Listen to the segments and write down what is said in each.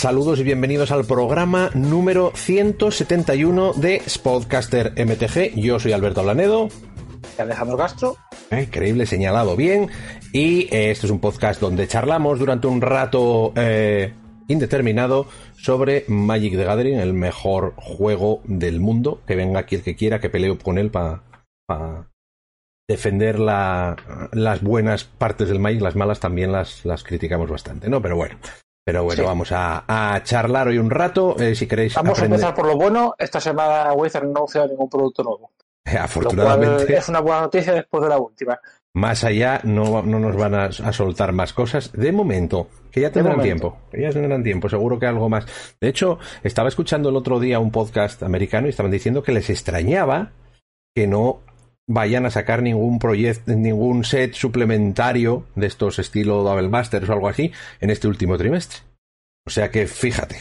Saludos y bienvenidos al programa número 171 de Spodcaster MTG. Yo soy Alberto Blanedo. Alejandro Castro. Eh, increíble, señalado bien. Y eh, este es un podcast donde charlamos durante un rato eh, indeterminado sobre Magic the Gathering, el mejor juego del mundo. Que venga aquí el que quiera, que peleo con él para defender las buenas partes del Magic, las malas también las, las criticamos bastante, ¿no? Pero bueno. Pero bueno, vamos a, charlar hoy un rato, eh, si queréis. Vamos a empezar por lo bueno. Esta semana Wizard no ha ningún producto nuevo. Afortunadamente. es una buena noticia después de la última. Más allá no, no nos van a, soltar más cosas. De momento, que ya tendrán tiempo. Que ya tendrán tiempo, seguro que algo más. De hecho, estaba escuchando el otro día un podcast americano y estaban diciendo que les extrañaba que no vayan a sacar ningún proyecto, ningún set suplementario de estos estilo Double Masters o algo así en este último trimestre. O sea que fíjate,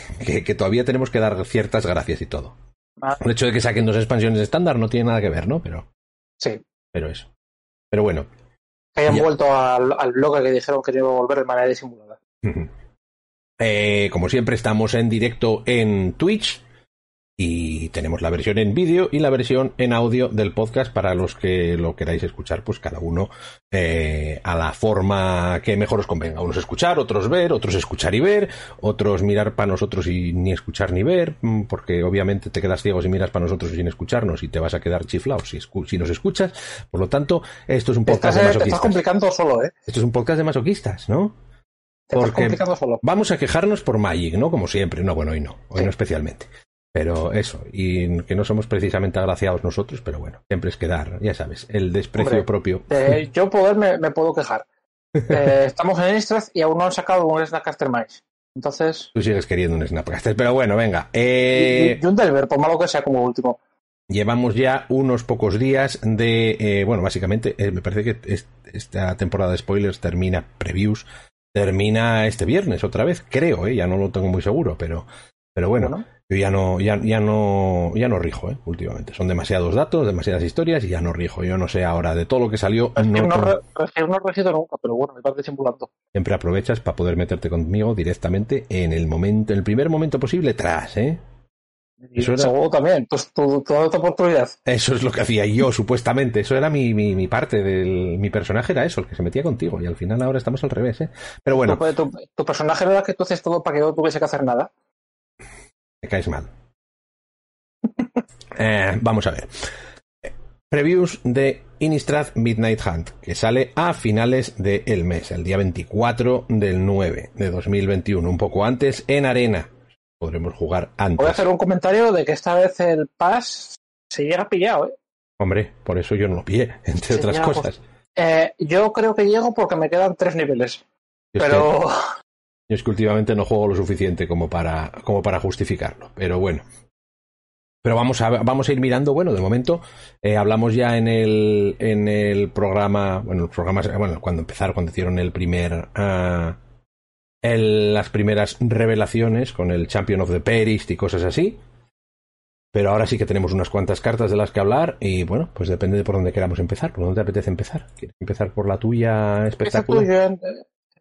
que, todavía tenemos que dar ciertas gracias y todo. Ah. El hecho de que saquen dos expansiones estándar no tiene nada que ver, ¿no? Pero. Sí. Pero eso. Pero bueno. Que hayan vuelto al, al blog que dijeron que iba a volver de manera disimulada. Eh, como siempre, estamos en directo en Twitch y tenemos la versión en vídeo y la versión en audio del podcast para los que lo queráis escuchar, pues cada uno eh, a la forma que mejor os convenga. Unos escuchar, otros ver, otros escuchar y ver, otros mirar para nosotros y ni escuchar ni ver, mm, porque obviamente te quedas ciego si miras para nosotros sin escucharnos y te vas a quedar chiflado si, si nos escuchas. Por lo tanto, esto es un podcast de masoquistas. Te estás complicando solo, ¿eh? Esto es un podcast de masoquistas, ¿no? Porque solo. vamos a quejarnos por Magic, ¿no? Como siempre. No, bueno, hoy no. Hoy no especialmente. Pero eso, y que no somos precisamente agraciados nosotros, pero bueno, siempre es quedar, ya sabes, el desprecio propio. Eh, yo poder me, puedo quejar. Eh, estamos en Instrad y aún no han sacado un Snapcaster más. Entonces. Tú sigues queriendo un Snapcaster, pero bueno, venga. Eh... Y, un Delver, por malo que sea como último. Llevamos ya unos pocos días de. Eh, bueno, básicamente, me parece que esta temporada de spoilers termina, previews, termina este viernes otra vez, creo, ya no lo tengo muy seguro, pero, pero bueno yo ya no, ya, ya no, ya no rijo, ¿eh? últimamente. Son demasiados datos, demasiadas historias y ya no rijo. Yo no sé ahora de todo lo que salió. no, no, no regido nunca, pero bueno, me parece simulando. Siempre aprovechas para poder meterte conmigo directamente en el momento, en el primer momento posible tras, ¿eh? Eso era... también, pues toda esta oportunidad. Eso es lo que hacía yo, supuestamente. Eso era mi, mi, mi, parte del. Mi personaje era eso, el que se metía contigo. Y al final ahora estamos al revés, ¿eh? Pero bueno. Tu, tu personaje era que tú haces todo para que no tuviese que hacer nada. Me caes mal. Eh, vamos a ver. Previews de Innistrad Midnight Hunt, que sale a finales del mes, el día 24 del 9 de 2021, un poco antes, en arena. Podremos jugar antes. Voy a hacer un comentario de que esta vez el pass se llega pillado, ¿eh? Hombre, por eso yo no lo pillé, entre otras cosas. Eh, yo creo que llego porque me quedan tres niveles. pero. Yo es que últimamente no juego lo suficiente como para, como para justificarlo, pero bueno. Pero vamos a, vamos a ir mirando, bueno, de momento eh, hablamos ya en el, en el programa, bueno, el programa, bueno, cuando empezaron, cuando hicieron el primer, el, las primeras revelaciones con el Champion of the Perist y cosas así. Pero ahora sí que tenemos unas cuantas cartas de las que hablar y bueno, pues depende de por dónde queramos empezar. ¿Por dónde te apetece empezar? ¿Quieres empezar por la tuya espectacular?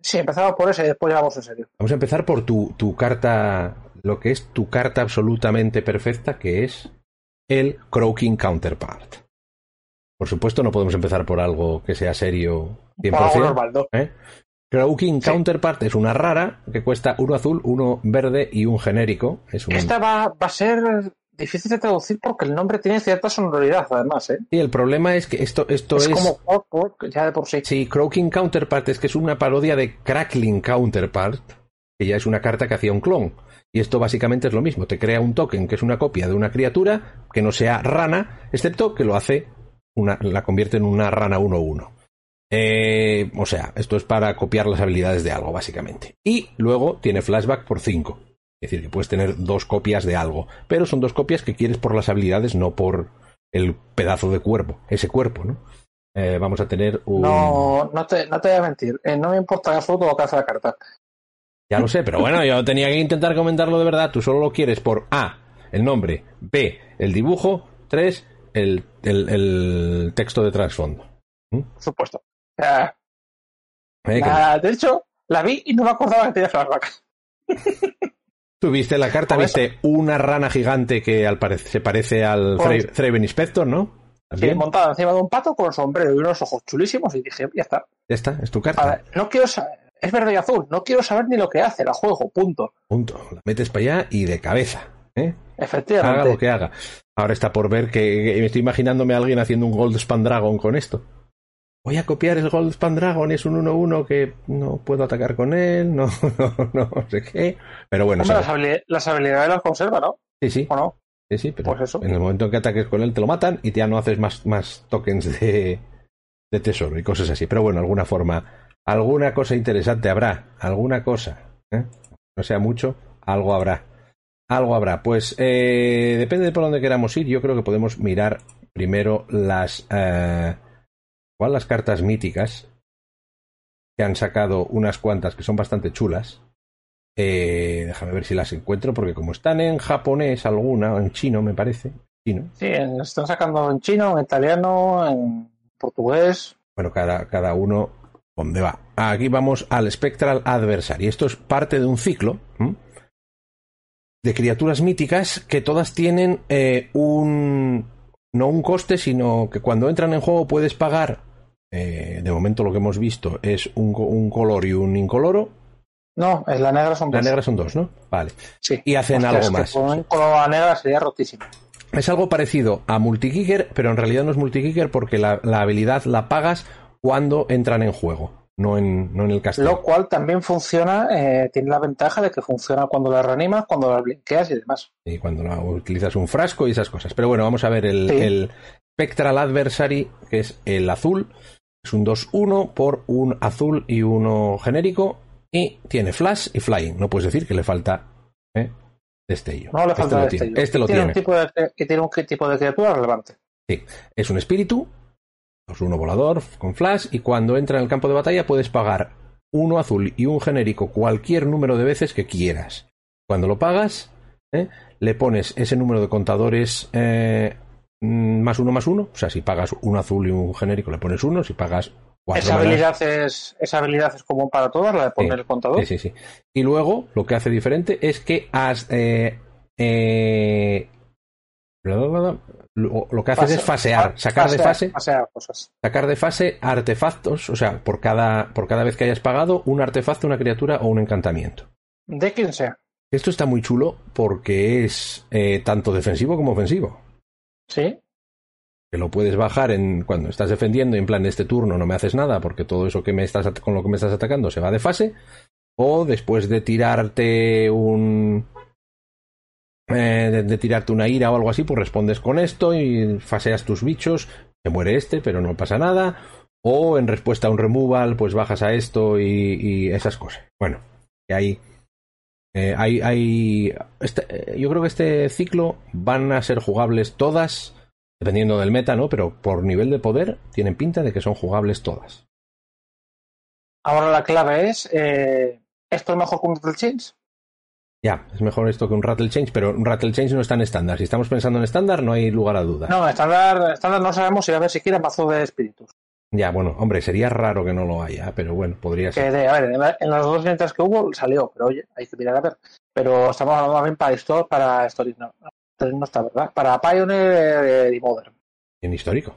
Sí, empezamos por ese y después ya vamos en serio. Vamos a empezar por tu, tu carta, lo que es tu carta absolutamente perfecta, que es el Croaking Counterpart. Por supuesto, no podemos empezar por algo que sea serio 100%. Normal, ¿no? ¿eh? Croaking Counterpart es una rara que cuesta uno azul, uno verde y un genérico. Es Esta va, va, a ser difícil de traducir porque el nombre tiene cierta sonoridad, además, ¿eh? Y el problema es que esto, esto es. Es como ya de por sí. Sí, Croaking Counterpart es que es una parodia de Crackling Counterpart, que ya es una carta que hacía un clon. Y esto básicamente es lo mismo. Te crea un token que es una copia de una criatura que no sea rana, excepto que lo hace, una, la convierte en una rana 1-1. Eh, o sea, esto es para copiar las habilidades de algo, básicamente. Y luego tiene flashback por 5. Es decir, que puedes tener dos copias de algo, pero son dos copias que quieres por las habilidades, no por el pedazo de cuerpo, ese cuerpo, ¿no? Eh, vamos a tener un... No, no te, no te voy a mentir. Eh, no me importa en absoluto lo que hace la carta. Ya lo sé, pero bueno, yo tenía que intentar comentarlo de verdad. Tú solo lo quieres por A, el nombre, B, el dibujo, 3, el, el, el texto de trasfondo. ¿Mm? Por supuesto. Eh, de hecho, la vi y no me acordaba que tenía flashback. Tuviste la carta, viste una rana gigante que al se parece al Pues- Inspector, ¿no? Sí, montada encima de un pato con sombrero y unos ojos chulísimos y dije, ya está. Ya está, es tu carta. Ver, no quiero saber, es verde y azul, no quiero saber ni lo que hace, la juego, punto. Punto. La metes para allá y de cabeza. ¿eh? Haga Efectivamente. lo que haga. Ahora está por ver que, me estoy imaginándome a alguien haciendo un Goldspan Dragon con esto. Voy a copiar el Goldspan Dragon, es un 1-1 que no puedo atacar con él, no, no, no sé qué. Pero bueno, Hombre, las, habili- las habilidades las conserva, ¿no? sí, sí, ¿O no? sí, sí, pero Pues eso. en el momento en que ataques con él te lo matan y ya no haces más, más tokens de, de tesoro y cosas así. Pero bueno, alguna forma, alguna cosa interesante habrá, alguna cosa. ¿eh? No sea mucho, algo habrá. Algo habrá. Pues eh, depende de por dónde queramos ir. Yo creo que podemos mirar primero las. Eh, ¿Cuál? Las cartas míticas. Que han sacado unas cuantas que son bastante chulas. Eh, déjame ver si las encuentro, porque como están en japonés alguna, o en chino, me parece. Chino. Sí, están sacando en chino, en italiano, en portugués. Bueno, cada, cada uno. ¿Dónde va? Aquí vamos al Spectral Adversary. Esto es parte de un ciclo ¿m? de criaturas míticas que todas tienen eh, un. No un coste, sino que cuando entran en juego puedes pagar. Eh, de momento lo que hemos visto es un, un color y un incoloro. No, en la negra son La dos. negra son dos, ¿no? Vale. Sí. Y hacen Hostia, algo es que más. Con un color la negra sería rotísimo. Es algo parecido a Multikicker, pero en realidad no es Multikicker porque la, la habilidad la pagas cuando entran en juego, no en, no en el castillo. Lo cual también funciona, eh, tiene la ventaja de que funciona cuando la reanimas, cuando la blinqueas y demás. Y cuando no, utilizas un frasco y esas cosas. Pero bueno, vamos a ver el, Sí. el Spectral Adversary, que es el azul. Es un 2-1 por un azul y uno genérico. Y tiene flash y flying. No puedes decir que le falta ¿eh? destello. No le Este falta lo destello. tiene. Este lo tiene tiene. Un tipo de, y tiene un tipo de criatura relevante. Es un espíritu, es uno volador con flash, y cuando entra en el campo de batalla puedes pagar uno azul y un genérico cualquier número de veces que quieras. Cuando lo pagas, ¿eh? le pones ese número de contadores eh, más uno más uno. O sea, si pagas un azul y un genérico, le pones uno. Si pagas cuatro Esa manas- habilidad, es, esa habilidad es común para todas, la de poner Sí, el contador. Sí, sí, sí. Y luego, lo que hace diferente es que has. eh, eh, lo, lo que haces Fase- es fasear, fa- sacar de fase fasear cosas. sacar de fase artefactos, o sea, por cada, por cada vez que hayas pagado, un artefacto, una criatura o un encantamiento. De quien sea. Esto está muy chulo porque es eh, tanto defensivo como ofensivo. Sí. Que lo puedes bajar en cuando estás defendiendo y en plan este turno no me haces nada porque todo eso que me estás con lo que me estás atacando se va de fase. O después de tirarte un eh, de, tirarte una ira o algo así, pues respondes con esto y faseas tus bichos. Se muere este, pero no pasa nada. O en respuesta a un removal, pues bajas a esto y, esas cosas. Bueno, hay, eh, hay, hay este- eh, yo creo que este ciclo van a ser jugables todas, dependiendo del meta, ¿no? Pero por nivel de poder tienen pinta de que son jugables todas. Ahora la clave es, eh, ¿esto es mejor que un Rattle Chains? Ya, es mejor esto que un Rattle Change, pero un Rattle Change no está en estándar. Si estamos pensando en estándar, no hay lugar a duda. No, estándar, estándar no sabemos si va a haber siquiera mazo de espíritus. Ya, bueno, hombre, sería raro que no lo haya, pero bueno, podría ser. de, a ver, en, la- en las dos ventas que hubo salió, pero oye, hay que mirar a ver. Pero estamos hablando también para Store, para Stories no. No está, ¿verdad? Para Pioneer eh, y Modern. En histórico.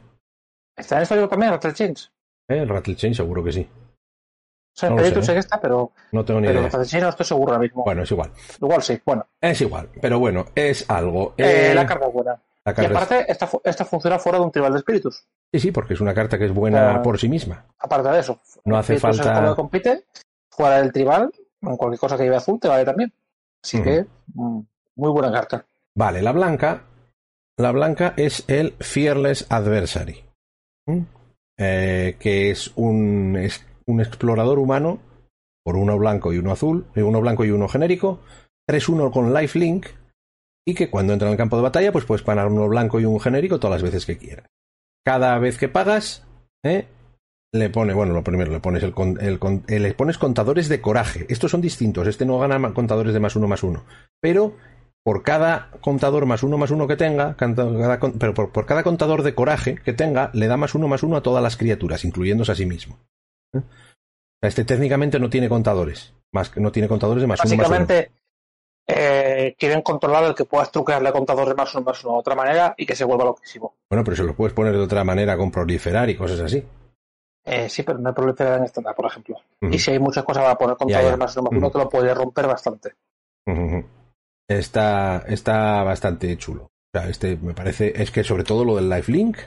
¿Está en Stories también, Rattle Chains? ¿eh? El Rattle Change seguro que sí. O sea, en No lo Espíritus sé, sé que está, pero, No tengo ni pero idea. Rattle no estoy seguro ahora mismo. Bueno, es igual. Igual sí, bueno. Es igual, pero bueno, es algo. Eh, Eh, la carta es buena. La Y carta es- aparte, esta, esta funciona fuera de un tribal de espíritus. Sí, sí, porque es una carta que es buena por sí misma. Aparte de eso, No hace es falta- que compite, fuera del tribal, en cualquier cosa que lleve azul te vale también. Así que, mm, muy buena carta. Vale, la blanca. La blanca es el Fearless Adversary. ¿Mm? Eh, que es un, es un explorador humano por uno blanco y uno azul, eh, uno blanco y uno genérico, 3-1 con lifelink, y que cuando entra en el campo de batalla, pues puedes pagar uno blanco y un genérico todas las veces que quieras. Cada vez que pagas, ¿eh? le pone, bueno, lo primero, le pones el, el eh, le pones contadores de coraje. Estos son distintos, este no gana contadores de más uno más uno. Pero por cada contador más uno más uno que tenga, pero por, cada contador de coraje que tenga, le da más uno más uno a todas las criaturas, incluyéndose a sí mismo. ¿Eh? Este técnicamente no tiene contadores, más no tiene contadores de más uno más uno. Eh, quieren controlar el que puedas truquearle contadores más uno más uno de otra manera y que se vuelva loquísimo. Bueno, pero se lo puedes poner de otra manera con proliferar y cosas así. Eh, sí, pero no hay proliferar en estándar, por ejemplo. Y si hay muchas cosas para poner contadores más uno más uno, te lo puede romper bastante. Está, está bastante chulo. O sea, este me parece, es que sobre todo lo del lifelink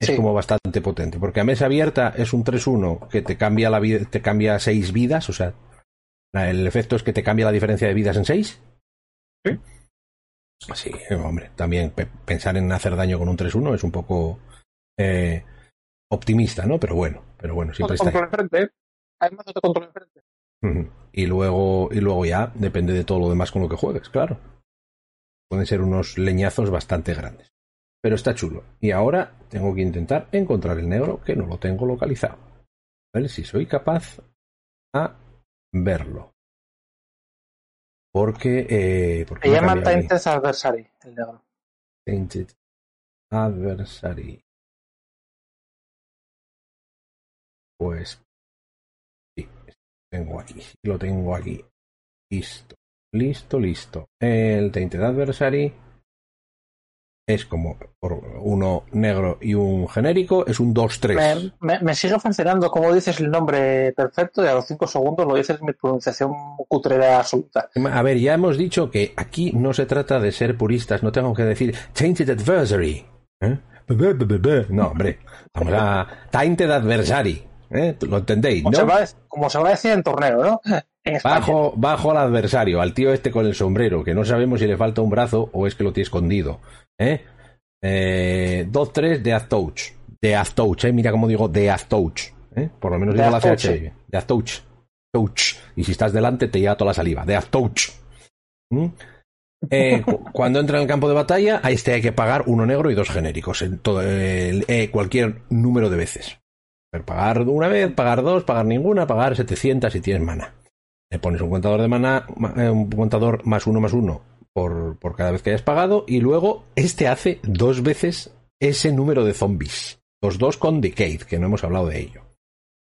es como bastante potente, porque a mesa abierta es un 3-1 que te cambia la vida, te cambia 6 vidas, o sea, el efecto es que te cambia la diferencia de vidas en 6. Sí. Sí, hombre, también pensar en hacer daño con un 3-1 es un poco eh, optimista, ¿no? Pero bueno, pero bueno, siempre está. Control enfrente. Además, te control enfrente. Y luego, y luego ya depende de todo lo demás con lo que juegues, claro. Pueden ser unos leñazos bastante grandes. Pero está chulo. Y ahora tengo que intentar encontrar el negro que no lo tengo localizado. A ver si soy capaz verlo. Porque. Eh, porque Se llama Tainted Adversary, el negro. Tainted Adversary. Pues. Sí, tengo aquí. Lo tengo aquí. Listo. Listo, listo. El Tainted Adversary es como por uno negro y un genérico, es un 2-3. Me, sigue fascinando cómo dices el nombre perfecto y a los 5 segundos lo dices mi pronunciación cutrera absoluta. A ver, ya hemos dicho que aquí no se trata de ser puristas, no tengo que decir Tainted Adversary. ¿eh? No, hombre, vamos a Tainted Adversary. ¿Eh? ¿Lo entendéis? ¿no? como se va a decir en torneo, ¿no? Bajo, bajo al adversario, al tío este con el sombrero, que no sabemos si le falta un brazo o es que lo tiene escondido. ¿Eh? eh 2-3 de Aztouch. De Aztouch, ¿eh? Mira cómo digo de Aztouch. ¿eh? Por lo menos digo la CH. De Aztouch. Touch. Y si estás delante te lleva toda la saliva. De Aztouch. ¿Mm? Eh, cuando entra en el campo de batalla, a este hay que pagar uno negro y dos genéricos. En todo, eh, cualquier número de veces. Pagar una vez, pagar dos, pagar ninguna, pagar 700 si tienes mana. Le pones un contador de mana, eh, un contador más uno más uno por, por cada vez que hayas pagado y luego este hace dos veces ese número de zombies. Los dos con Decade, que no hemos hablado de ello.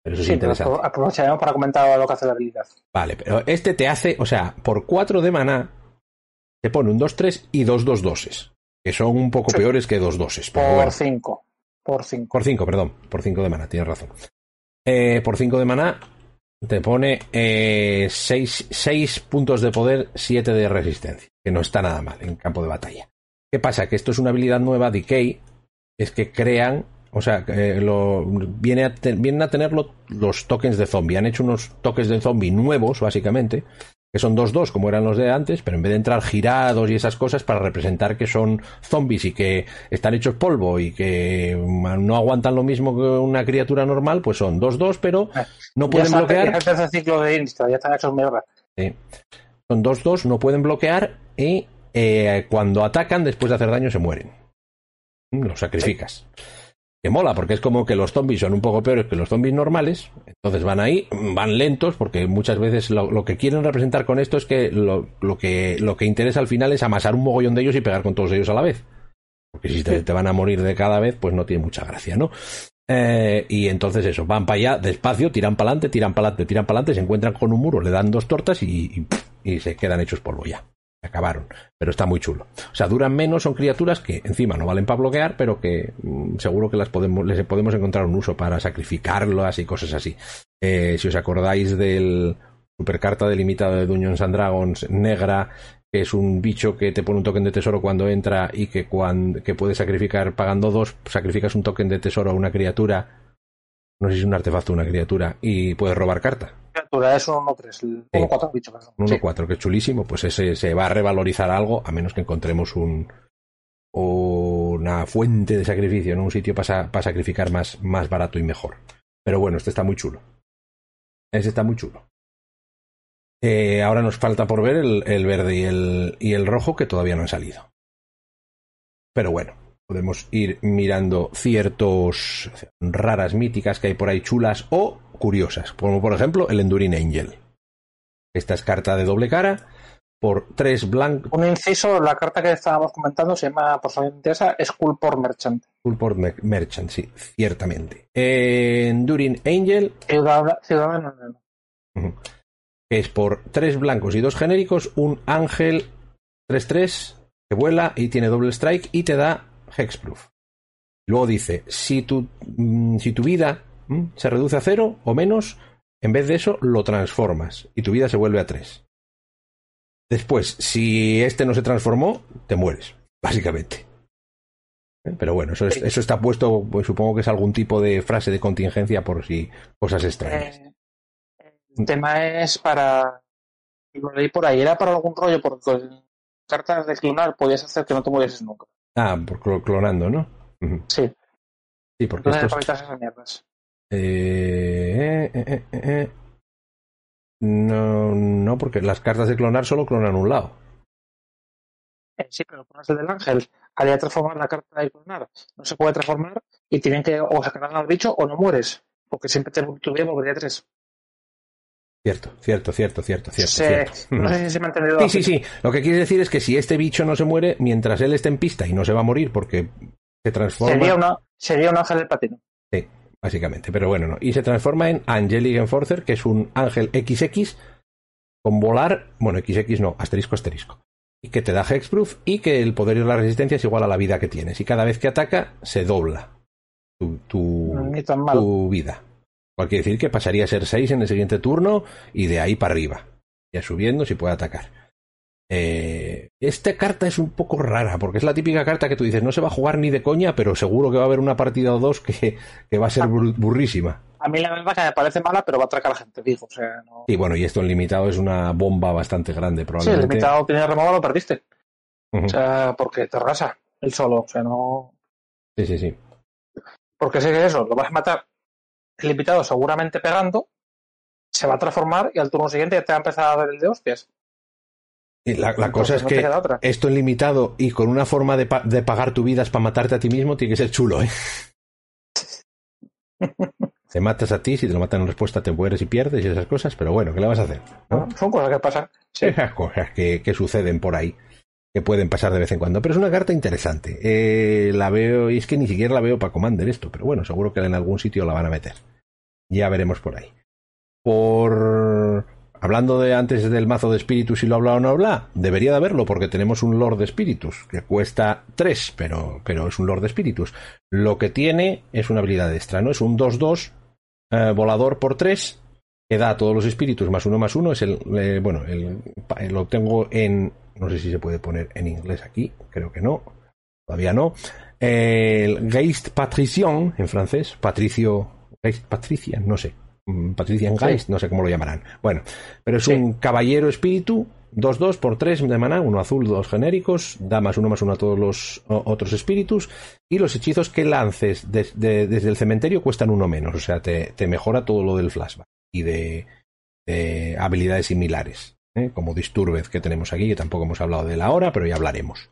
Pero eso es interesante. aprovecharemos para comentar lo que hace la habilidad. Vale, pero este te hace, o sea, por cuatro de mana te pone un 2-3 y dos 2 doses. Que son un poco peores que dos doses. por 5. Por 5. Por 5, perdón. Por 5 de mana, tienes razón. Eh, por 5 de mana te pone 6 eh, puntos de poder, 7 de resistencia, que no está nada mal en campo de batalla. ¿Qué pasa? Que esto es una habilidad nueva, Decay, es que crean, o sea, lo, viene a vienen a tener los tokens de zombie. Han hecho unos tokens de zombie nuevos, básicamente, que son 2-2 como eran los de antes, pero en vez de entrar girados y esas cosas para representar que son zombies y que están hechos polvo y que no aguantan lo mismo que una criatura normal, pues son 2-2, pero no pueden bloquear. Ya ciclo de Insta, ya están hechos mierda. Sí. Son 2-2, no pueden bloquear y eh, cuando atacan, después de hacer daño, se mueren. Los sacrificas que mola, porque es como que los zombies son un poco peores que los zombies normales, entonces van ahí, van lentos, porque muchas veces lo, que quieren representar con esto es que lo, que lo que interesa al final es amasar un mogollón de ellos y pegar con todos ellos a la vez. Porque si te, van a morir de cada vez, pues no tiene mucha gracia, ¿no? Eh, y entonces eso, van para allá despacio, tiran para adelante, tiran para adelante, tiran para adelante, se encuentran con un muro, le dan dos tortas y, y se quedan hechos polvo ya acabaron. Pero está muy chulo. O sea, duran menos, son criaturas que encima no valen para bloquear, pero que mm, seguro que las podemos, les podemos encontrar un uso para sacrificarlas y cosas así. Eh, si os acordáis del supercarta delimitado de Dungeons and Dragons negra, que es un bicho que te pone un token de tesoro cuando entra y que, cuando, que puede sacrificar pagando dos, sacrificas un token de tesoro a una criatura. No sé si es un artefacto o una criatura y puedes robar carta es un 1-3, 1-4 bicho. Un 1-4, que es chulísimo, pues ese se va a revalorizar algo, a menos que encontremos un una fuente de sacrificio, en un sitio para, sacrificar más, más barato y mejor. Pero bueno, este está muy chulo. Este está muy chulo. Eh, ahora nos falta por ver el, el verde y el, y el rojo que todavía no han salido. Pero bueno, podemos ir mirando ciertos raras míticas que hay por ahí chulas o curiosas, como por ejemplo el Enduring Angel. Esta es carta de doble cara por tres blancos. Un inciso, la carta que estábamos comentando se llama, por si interesa, Skullport Merchant. Skullport Merchant, sí, ciertamente. Enduring Angel. Ciudadano. es por tres blancos y dos genéricos, un ángel 3-3 que vuela y tiene doble strike y te da hexproof. Luego dice, si tu, mm, si tu vida mm, se reduce a cero o menos, en vez de eso lo transformas y tu vida se vuelve a 3. Después, si este no se transformó, te mueres, básicamente. ¿Eh? Pero bueno, eso, es- eso está puesto, pues supongo que es algún tipo de frase de contingencia por si cosas extrañas. Eh, el tema es para. Lo leí por ahí, era para algún rollo, porque con cartas de clonar podías hacer que no te murieses nunca. Ah, por clo- clonando, ¿no? Sí, Sí, porque entonces estos... esas mierdas. Eh, eh, eh, eh. No, no, porque las cartas de clonar solo clonan un lado. Eh, sí, pero pones el del ángel, haría transformar la carta de clonar. No se puede transformar y tienen que o sacar al bicho o no mueres, porque siempre te, tu vida volvería tres. Cierto, cierto, cierto, cierto, cierto. Se- cierto. no sé si se me ha entendido. Sí, sí, sí. Lo que quiere decir es que si este bicho no se muere, mientras él esté en pista y no se va a morir porque se transforma, Sería, una, sería un ángel del patino. básicamente, pero bueno, no. Y se transforma en Angelic Enforcer, que es un ángel XX con volar, bueno, XX no, asterisco, asterisco. Y que te da hexproof y que el poder y la resistencia es igual a la vida que tienes. Y cada vez que ataca, se dobla tu, tu, tu vida. Cual quiere decir que pasaría a ser 6 en el siguiente turno y de ahí para arriba. Ya subiendo si puede atacar. Eh, esta carta es un poco rara, porque es la típica carta que tú dices, no se va a jugar ni de coña, pero seguro que va a haber una partida o dos que, que va a ser bur- burrísima. A mí la verdad que me parece mala, pero va a atracar a gente, digo. O sea, no... Y bueno, y esto en limitado es una bomba bastante grande, Sí, el probablemente. limitado tiene removo, lo perdiste. O sea, porque te arrasa el solo. O sea, no. Sí, sí, sí. Porque sé que eso, lo vas a matar el limitado seguramente pegando, se va a transformar y al turno siguiente ya te va a empezar a dar el de hostias. Y la, la cosa es no que esto en limitado y con una forma de, pa- de pagar tu vida es para matarte a ti mismo, tiene que ser chulo, ¿eh? Te matas a ti, si te lo matan en respuesta te mueres y pierdes y esas cosas, pero bueno, ¿qué le vas a hacer? ¿no? Son cosas que pasan. Sí. Esas cosas que, que suceden por ahí, que pueden pasar de vez en cuando. Pero es una carta interesante. Eh, la veo, y es que ni siquiera la veo para Commander esto, pero bueno, seguro que en algún sitio la van a meter. Ya veremos por ahí. Por. Hablando de antes del mazo de espíritus, si lo habla o no habla, debería de haberlo, porque tenemos un Lord de espíritus, que cuesta 3, pero, pero es un Lord de espíritus. Lo que tiene es una habilidad extra, ¿no? Es un 2-2 eh, volador por 3, que da a todos los espíritus más uno más uno. Es el, eh, bueno, el, pa- lo tengo en, no sé si se puede poner en inglés aquí, creo que no, todavía no. El Geist Patricion, en francés, Patricio, Geist Patrician, no sé, Mm, Patrician Sí. Geist, no sé cómo lo llamarán. Bueno, pero es Sí. un caballero espíritu, 2-2 por 3 de maná, uno azul, dos genéricos, da más uno más uno a todos los otros espíritus, y los hechizos que lances des- de- desde el cementerio cuestan uno menos, o sea, te, te mejora todo lo del flashback y de, de habilidades similares, ¿eh? como Disturbed que tenemos aquí, que tampoco hemos hablado de él ahora, pero ya hablaremos.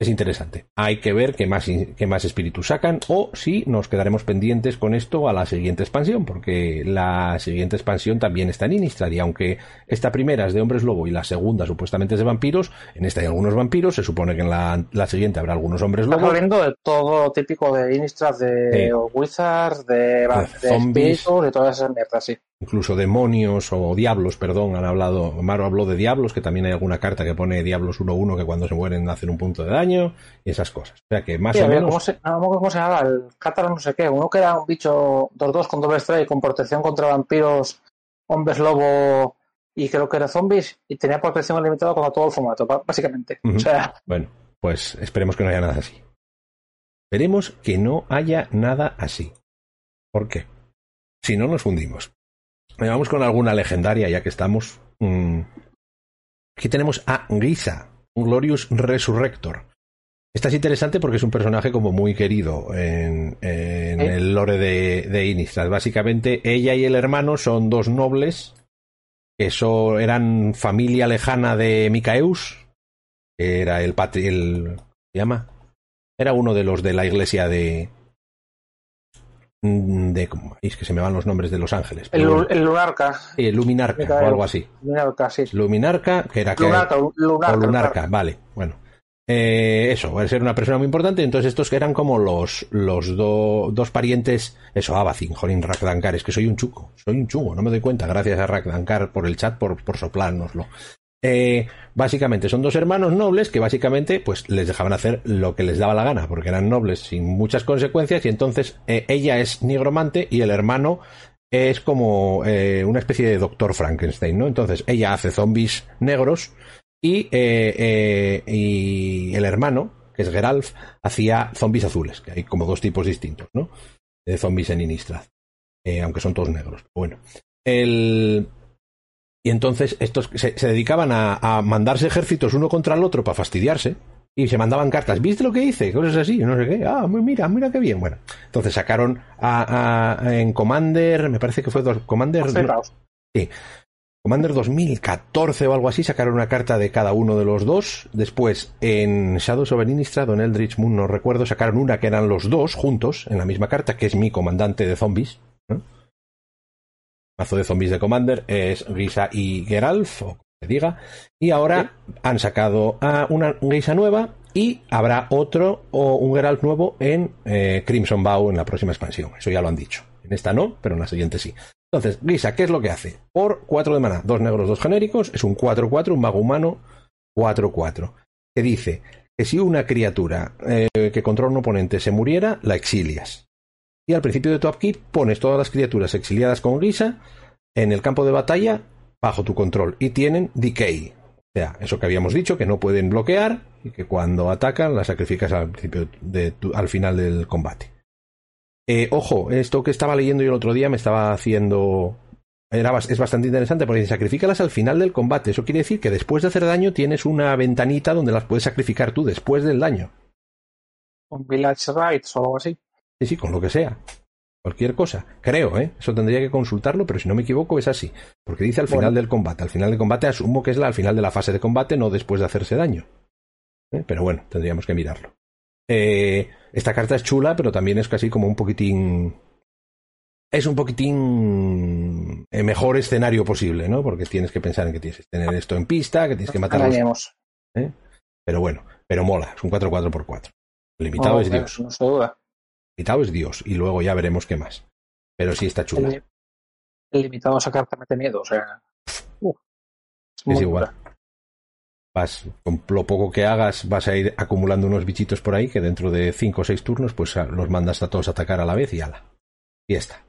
Es interesante. Hay que ver qué más, qué más espíritus sacan o si nos quedaremos pendientes con esto a la siguiente expansión, porque la siguiente expansión también está en Innistrad y aunque esta primera es de hombres lobo y la segunda supuestamente es de vampiros, en esta hay algunos vampiros, se supone que en la, la siguiente habrá algunos hombres Estamos lobo. hablando de todo típico de Innistrad, de Sí. Wizards, de, de, zombies. espíritus, de todas esas mierdas, sí. Incluso demonios o diablos, perdón, han hablado, Maro habló de diablos, que también hay alguna carta que pone diablos 1-1 que cuando se mueren hacen un punto de daño y esas cosas. O sea que más Sí, o había- menos... ¿cómo, se, cómo se llamaba? El Cátaro no sé qué. Uno que era un bicho 2-2 con doble strike, con protección contra vampiros, hombres lobo y creo que era zombies y tenía protección ilimitada contra todo el formato, básicamente. Ujú. O sea, Bueno, pues esperemos que no haya nada así. Esperemos que no haya nada así. ¿Por qué? Si no, nos fundimos. Vamos con alguna legendaria, ya que estamos. Mm. Aquí tenemos a un Glorious Resurrector. Esta es interesante porque es un personaje como muy querido en, en ¿Eh? el lore de, de. Básicamente, ella y el hermano son dos nobles que so- eran familia lejana de Micaeus, que era el patri el ¿se llama? Era uno de los de la iglesia de de ¿cómo? es que se me van los nombres de los ángeles. el, pero el Lunarca. Sí, Luminarca o algo así. Lunarca, sí. Luminarca, que era que Lunarca, Lunarca, o Lunarca, vale, bueno. Eh, eso, va a ser una persona muy importante. Entonces, estos que eran como los, los dos parientes. Eso, Abacin, Jorin Rakdankar. Es que soy un chuco, soy un chugo, no me doy cuenta. Gracias a Rakdankar por el chat, por, por soplárnoslo. Eh, básicamente son dos hermanos nobles que básicamente pues les dejaban hacer lo que les daba la gana porque eran nobles sin muchas consecuencias y entonces eh, ella es nigromante y el hermano es como eh, una especie de doctor Frankenstein, ¿no? Entonces ella hace zombies negros y, y el hermano, que es Geralf, hacía zombies azules, que hay como dos tipos distintos, ¿no? De zombies en Innistrad, aunque son todos negros. Bueno, el, y entonces estos se, dedicaban a, mandarse ejércitos uno contra el otro para fastidiarse. Y se mandaban cartas. ¿Viste lo que hice? Cosas así, no sé qué. Ah, mira, mira qué bien. Bueno, entonces sacaron a, en Commander, me parece que fue dos, Commander. sí. Commander 2014 o algo así, sacaron una carta de cada uno de los dos. Después, en Shadows of Innistrad o en Eldritch Moon, no recuerdo, sacaron una que eran los dos juntos en la misma carta, que es mi comandante de zombies mazo de zombies de Commander es Risa y Geralf, o como se diga. Y ahora han sacado a una Risa nueva y habrá otro o un Geralf nuevo en eh, Crimson Bow en la próxima expansión. Eso ya lo han dicho. En esta no, pero en la siguiente sí. Entonces, Risa, ¿qué es lo que hace? Por 4 de mana, dos negros, dos genéricos, es un 4-4, un mago humano 4-4. Que dice que si una criatura eh, que controla un oponente se muriera, la exilias y al principio de tu upkeep pones todas las criaturas exiliadas con Grisa en el campo de batalla bajo tu control y tienen decay. O sea, eso que habíamos dicho, que no pueden bloquear y que cuando atacan las sacrificas al principio al final del combate. Eh, ojo, esto que estaba leyendo yo el otro día me estaba haciendo. Era, es bastante interesante porque sacrifícalas al final del combate. Eso quiere decir que después de hacer daño tienes una ventanita donde las puedes sacrificar tú después del daño. Un Village Rights o algo así. Sí, sí, con lo que sea. Cualquier cosa. Creo, ¿eh? Eso tendría que consultarlo, pero si no me equivoco es así. Porque dice al final del combate. Al final del combate asumo que es la, al final de la fase de combate, no después de hacerse daño. ¿Eh? Pero bueno, tendríamos que mirarlo. Eh, esta carta es chula, pero también es casi como un poquitín... Es un poquitín el mejor escenario posible, ¿no? Porque tienes que pensar en que tienes que tener esto en pista, que tienes que matar ¿Eh? Pero bueno, pero mola, es un 4-4x4. Limitado es Dios. No se duda limitado es Dios y luego ya veremos qué más. Pero sí está chula. El, limitado a sacarte mete miedo, o sea. es, igual. Vas, con lo poco que hagas, vas a ir acumulando unos bichitos por ahí que dentro de 5 o 6 turnos, pues los mandas a todos a atacar a la vez y ala. Fiesta.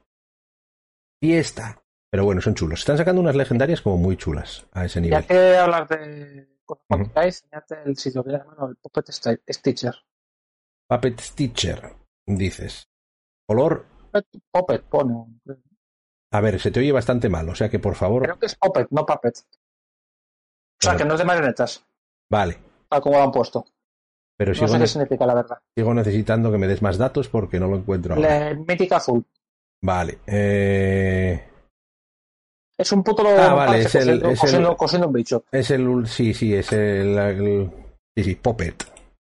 Fiesta. Pero bueno, son chulos. Están sacando unas legendarias como muy chulas a ese nivel. Ya que hablar de. Cuando uh el sitio que el Puppet Stitcher. Puppet Stitcher dices. Color. Puppet pone. A ver, se te oye bastante mal, o sea que por favor. Creo que es Puppet, no Puppet. O sea, que no es de marionetas. Vale. Tal como lo han puesto. Pero no sé qué significa, la verdad. Sigo necesitando que me des más datos porque no lo encuentro. Ahora. mítica azul. Vale. Eh... Es un puto ah, vale, es el, cosiendo, un bicho. Es el. Sí, sí, es el. el sí, sí,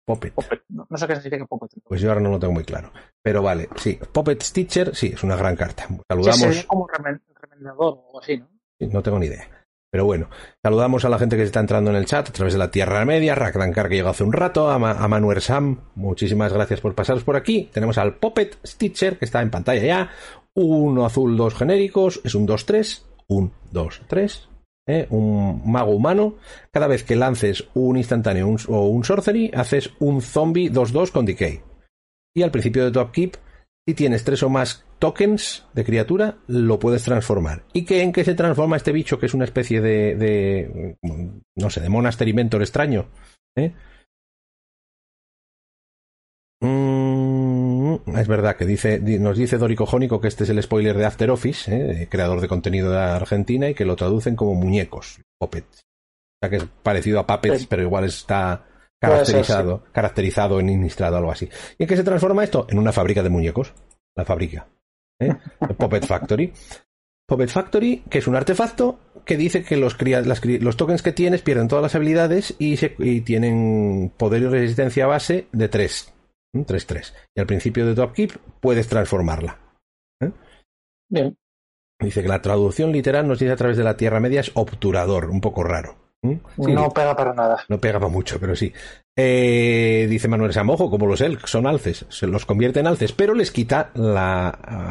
Puppet. Puppet. No, sé qué significa Puppet. Pues yo ahora no lo tengo muy claro. Pero vale, sí. Puppet Stitcher, sí, es una gran carta. Saludamos. Sí, como remendador o así, ¿no? no tengo ni idea. Pero bueno, saludamos a la gente que se está entrando en el chat a través de la Tierra Media, Rakdankar que llegó hace un rato, a, Manuel Sam, muchísimas gracias por pasaros por aquí. Tenemos al Puppet Stitcher que está en pantalla ya, uno azul, dos genéricos, es un 2-3, un 2-3, ¿eh? un mago humano, cada vez que lances un instantáneo o un sorcery, haces un zombie 2-2 con decay. Y al principio de tu upkeep, si tienes tres o más tokens de criatura, lo puedes transformar. ¿Y qué, en qué se transforma este bicho, que es una especie de, de no sé, de monastery mentor extraño? ¿eh? Es verdad que dice, nos dice Dorico Jónico que este es el spoiler de After Office, ¿eh? creador de contenido de Argentina, y que lo traducen como muñecos, puppets. O sea que es parecido a puppets, pero igual está caracterizado, caracterizado en Innistrad o algo así. ¿Y en qué se transforma esto? En una fábrica de muñecos. La fábrica. ¿eh? Puppet Factory. Puppet Factory, que es un artefacto que dice que los, los tokens que tienes pierden todas las habilidades y, y tienen poder y resistencia base de 3. 3-3. Y al principio de tu upkeep puedes transformarla. ¿eh? Bien. Dice que la traducción literal nos dice a través de la Tierra Media es obturador, un poco raro. ¿Mm? Sí, no pega para nada. no pega para mucho, pero sí. Eh, dice Manuel Samojo, como los elk, son alces, se los convierte en alces, pero les quita la,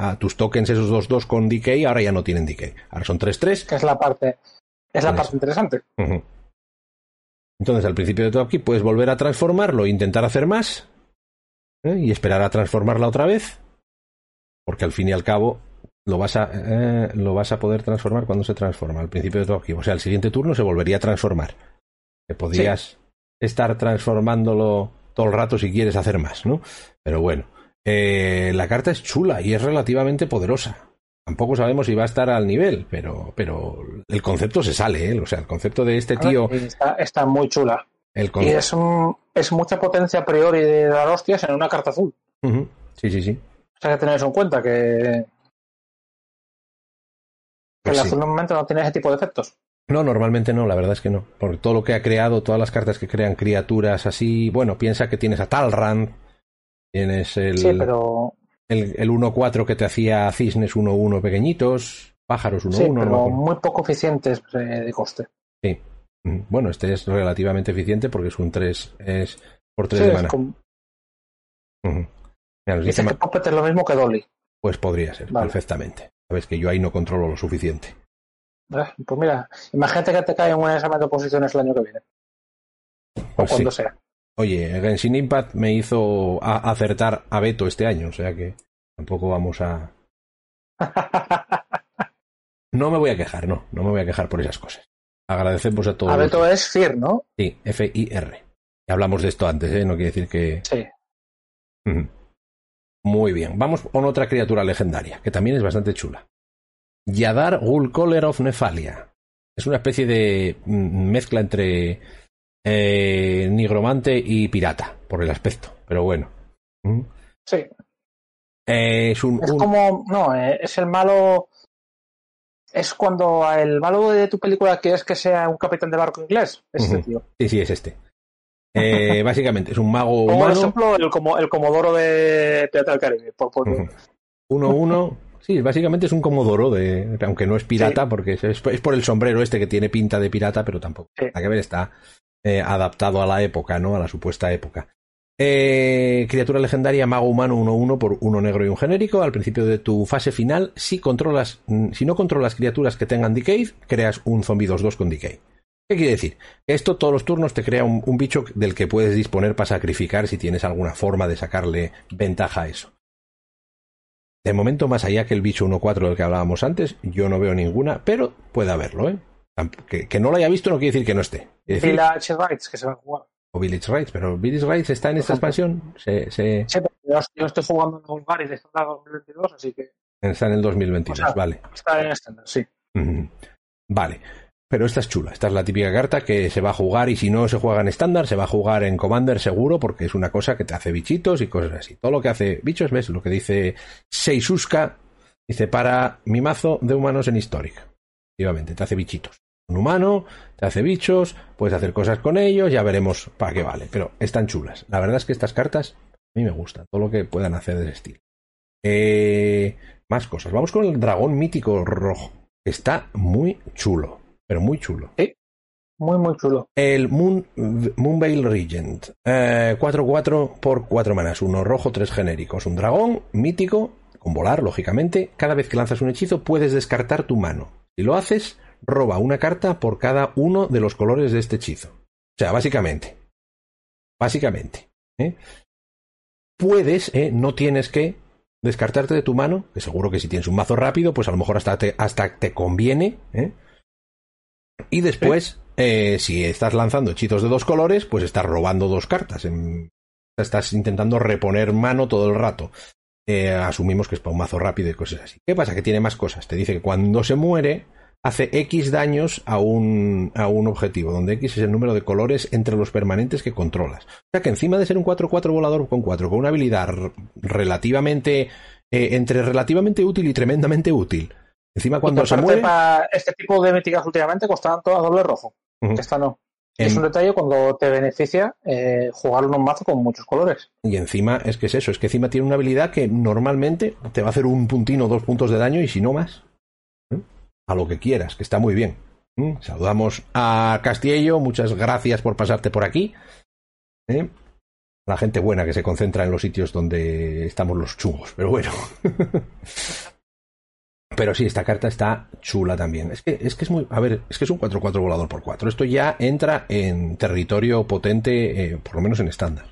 a tus tokens esos dos dos con decay, ahora ya no tienen decay. Ahora son 3-3. Que es la parte, es la parte eso. interesante. Entonces, al principio de todo aquí, puedes volver a transformarlo e intentar hacer más. ¿Eh? Y esperar a transformarla otra vez. Porque al fin y al cabo, lo vas a, eh, lo vas a poder transformar cuando se transforma. Al principio de todo aquí. O sea, el siguiente turno se volvería a transformar. Que podrías estar transformándolo todo el rato si quieres hacer más, ¿no? Pero bueno. eh, la carta es chula y es relativamente poderosa. Tampoco sabemos si va a estar al nivel, pero, pero el concepto se sale, ¿eh? O sea, el concepto de este tío. Está muy chula. El Y es, un- es mucha potencia a priori de dar hostias en una carta azul. Sí, sí, sí. O sea, que tener eso en cuenta, que, que Pues el sí. azul normalmente no tiene ese tipo de efectos. No, normalmente no, la verdad es que no. Porque todo lo que ha creado, todas las cartas que crean criaturas así, bueno, piensa que tienes a Talrand, tienes el, Sí, pero, el, el 1-4 que te hacía cisnes 1-1 pequeñitos, pájaros 1-1. sí, no pero acuerdo. muy poco eficientes de coste. Mm, Bueno, este es relativamente eficiente porque es un 3, es por 3 Sí, de mana. Mira, dice que Puppet es lo mismo que Dolly. pues podría ser, Vale. perfectamente. Sabes que yo ahí no controlo lo suficiente. Eh, Pues mira, imagínate que te cae en un examen de oposiciones el año que viene, o Pues sí. cuando sea. Oye, Genshin Impact me hizo a- acertar a Beto este año, o sea que tampoco vamos a... No me voy a quejar, no, no me voy a qujar por esas cosas. Agradecemos a todos. Abeto es FIR, ¿no? Sí, F-I-R. Hablamos de esto antes, ¿eh? No quiere decir que... Sí. Muy bien, vamos con otra criatura legendaria, que también es bastante chula. Yadar Gulcoller of Nefalia. Es una especie de mm, mezcla entre eh, nigromante y pirata, por el aspecto, pero bueno. Mm. Sí. Eh, es un, Es un- como. No, eh, es el malo. Es cuando el malo de tu película quieres que sea un capitán de barco inglés. Es este tío. Sí, sí, es este. Eh, básicamente, es un mago Como por humano. ejemplo el, como, el Comodoro de Pirata del Caribe. Por, por- Ujú. Uno, uno. Sí, básicamente es un comodoro, de, aunque no es pirata, porque es, es por el sombrero este que tiene pinta de pirata, pero tampoco. Sí. Nada que ver, está eh, adaptado a la época, ¿no? A la supuesta época. Eh, criatura legendaria, mago humano 1-1 por uno negro y un genérico. Al principio de tu fase final, si controlas, mm, si no controlas criaturas que tengan decay, creas un zombie 2-2 con decay. ¿Qué quiere decir? Que esto todos los turnos te crea un, un bicho del que puedes disponer para sacrificar si tienes alguna forma de sacarle ventaja a eso. De momento, más allá que el bicho 1-4 del que hablábamos antes, yo no veo ninguna, pero puede haberlo, ¿eh? Que, que no lo haya visto no quiere decir que no esté. Quiere decir- Village Rights que se va a jugar. O Village Rights, pero Village Rights está en esta expansión, se, se- Sí, pero yo, estoy jugando en Golgari de Standard 2022, así que está en el 2022, O sea, vale. está en estándar, sí. Vale. Pero esta es chula. Esta es la típica carta que se va a jugar y si no se juega en estándar, se va a jugar en Commander seguro porque es una cosa que te hace bichitos y cosas así. Todo lo que hace bichos, ves lo que dice Seisuska, dice para mi mazo de humanos en Historic. Efectivamente, te hace bichitos. Un humano, te hace bichos, puedes hacer cosas con ellos, ya veremos para qué vale. Pero están chulas. La verdad es que estas cartas a mí me gustan, todo lo que puedan hacer de ese estilo. Eh, más cosas. Vamos con el dragón mítico rojo. Está muy chulo, pero muy chulo. Muy, muy chulo. El Moon, Moonveil Regent. Eh, 4-4 por 4 manas. Uno rojo, tres genéricos. Un dragón mítico, con volar, lógicamente. Cada vez que lanzas un hechizo puedes descartar tu mano. Si lo haces, roba una carta por cada uno de los colores de este hechizo. O sea, básicamente. Básicamente. ¿eh? Puedes, ¿eh? no tienes que descartarte de tu mano, que seguro que si tienes un mazo rápido, pues a lo mejor hasta te, hasta te conviene. ¿eh? Y después, eh, si estás lanzando hechizos de dos colores, pues estás robando dos cartas. En- estás intentando reponer mano todo el rato. Eh, asumimos que es para un mazo rápido y cosas así. ¿Qué pasa? Que tiene más cosas. Te dice que cuando se muere, hace X daños a un, a un objetivo, donde X es el número de colores entre los permanentes que controlas. O sea que encima de ser un 4-4 volador con 4, con una habilidad relativamente, eh, entre relativamente útil y tremendamente útil, encima cuando se muere... para este tipo de míticas últimamente costaban todas doble rojo. Esta no. Es un detalle cuando te beneficia eh, jugar un mazo con muchos colores. Y encima es que es eso, es que encima tiene una habilidad que normalmente te va a hacer un puntino o dos puntos de daño y si no más. A lo que quieras, que está muy bien. Mm, Saludamos a Castillo, muchas gracias por pasarte por aquí. ¿Eh? La gente buena que se concentra en los sitios donde estamos los chungos, pero bueno. pero sí, esta carta está chula también. Es que es, que es muy. A ver, es que es un 4-4 volador por 4. Esto ya entra en territorio potente, eh, por lo menos en estándar.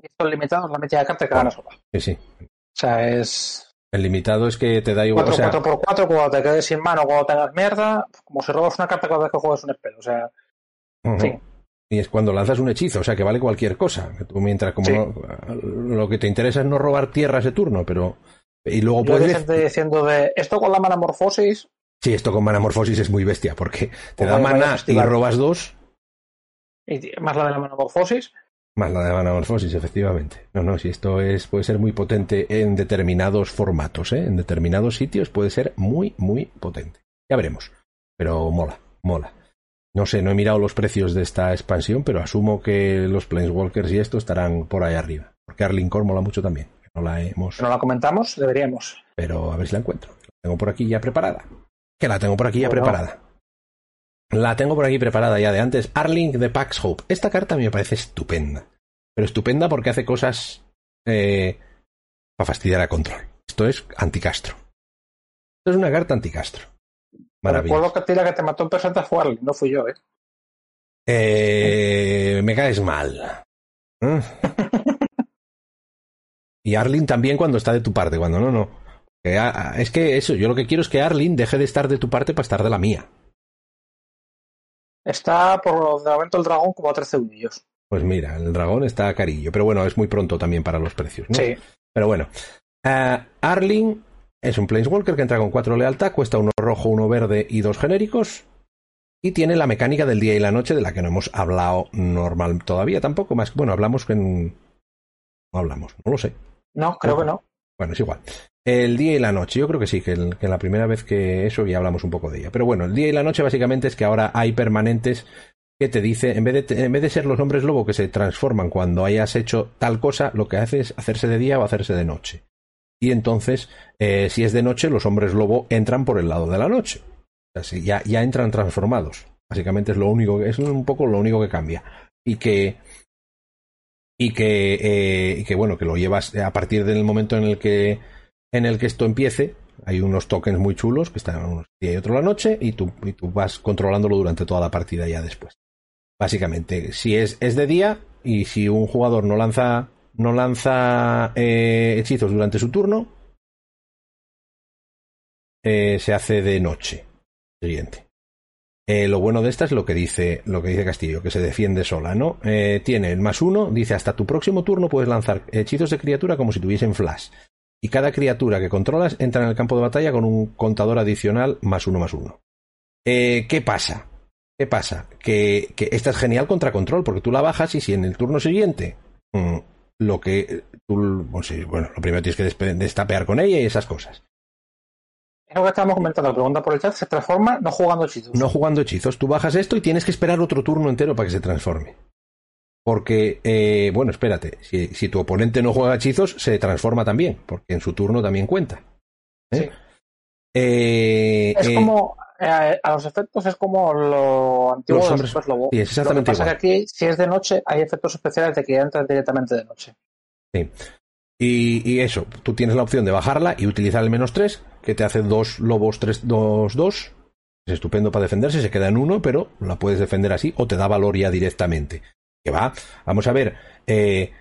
Estos limitados, la mecha de carta que gana sola. Sí, sí. O sea, es El limitado es que te da igual. 4, o sea, 4 por 4 cuando te quedes sin mano, cuando tengas mierda, como si robas una carta cada vez que juegas un spell. O sea, fin. Y es cuando lanzas un hechizo, o sea que vale cualquier cosa. Tú mientras como Sí. no- lo que te interesa es no robar tierra ese turno, pero y luego yo puedes gente diciendo de esto con la manamorfosis, Sí, esto con manamorfosis es muy bestia porque te da mana y robas dos y más la de la manamorfosis, más la de manamorfosis, efectivamente. No, no, si esto es puede ser muy potente en determinados formatos, ¿eh? en determinados sitios puede ser muy muy potente. Ya veremos, pero mola, mola. No sé, no he mirado los precios de esta expansión, pero asumo que los Planeswalkers y esto estarán por ahí arriba. Porque Arlene Core mola mucho también. No la hemos no la comentamos, deberíamos. pero a ver si la encuentro. La tengo por aquí ya preparada. Que la tengo por aquí ya Bueno. preparada. La tengo por aquí preparada ya de antes. Arling de Pax Hope. Esta carta a mí me parece estupenda. Pero estupenda porque hace cosas eh, para fastidiar a control. Esto es anticastro. Esto es una carta anticastro. Maravilloso. Recuerdo que a ti la que te mató en presente fue Arlen, no fui yo, ¿eh? Eh, me caes mal. ¿Eh? y Arlene también cuando está de tu parte, cuando no, no. Es que eso, yo lo que quiero es que Arlene deje de estar de tu parte para estar de la mía. Está por de momento el dragón como a 13 unillos. Pues mira, el dragón está carillo, pero bueno, es muy pronto también para los precios. ¿no? Sí. Pero bueno, eh, Arling es un Planeswalker que entra con cuatro lealtad, cuesta uno rojo, uno verde y dos genéricos. Y tiene la mecánica del día y la noche de la que no hemos hablado normal todavía tampoco. Más bueno, hablamos en. No hablamos, no lo sé. No, creo que no. Bueno, es igual. El día y la noche, yo creo que sí, que, la primera vez que eso ya hablamos un poco de ella. Pero bueno, el día y la noche básicamente es que ahora hay permanentes que te dice, en vez de, en vez de ser los hombres lobo que se transforman cuando hayas hecho tal cosa, lo que hace es hacerse de día o hacerse de noche. Y entonces, eh, si es de noche, los hombres lobo entran por el lado de la noche. Ya, ya entran transformados. Básicamente es lo único, es un poco lo único que cambia. Y que y que, eh, y que bueno, que lo llevas a partir del momento en el que en el que esto empiece. Hay unos tokens muy chulos que están unos día y otro la noche y tú, y tú vas controlándolo durante toda la partida ya después. Básicamente, si es, es de día y si un jugador no lanza no lanza eh, hechizos durante su turno, eh, se hace de noche. Siguiente. Eh, lo bueno de esta es lo que dice lo que dice Castillo, que se defiende sola, ¿no? Eh, tiene el más uno, dice hasta tu próximo turno puedes lanzar hechizos de criatura como si tuviesen flash. Y cada criatura que controlas entra en el campo de batalla con un contador adicional más uno más uno. Eh, ¿Qué pasa? ¿Qué pasa? Que, esta es genial contra control, porque tú la bajas y si en el turno siguiente mm, lo que tú, sí, bueno, lo primero tienes que destapear con ella y esas cosas. Es lo que estábamos comentando, la pregunta por el chat, se transforma no jugando hechizos. No jugando hechizos. Tú bajas esto y tienes que esperar otro turno entero para que se transforme. Porque, eh, bueno, espérate, si, si tu oponente no juega hechizos, se transforma también, porque en su turno también cuenta. ¿eh? Sí. Eh, Es como, a los efectos es como lo antiguo Los de hombres- los hombres lobo. sí, es exactamente Lo que pasa igual. que aquí, si es de noche, hay efectos especiales de que entran directamente de noche. Y, eso, tú tienes la opción de bajarla y utilizar el menos 3, que te hace dos lobos 3, 2, 2. Es estupendo para defenderse, se queda en uno, pero la puedes defender así o te da valor ya directamente. Que va, vamos a ver, eh,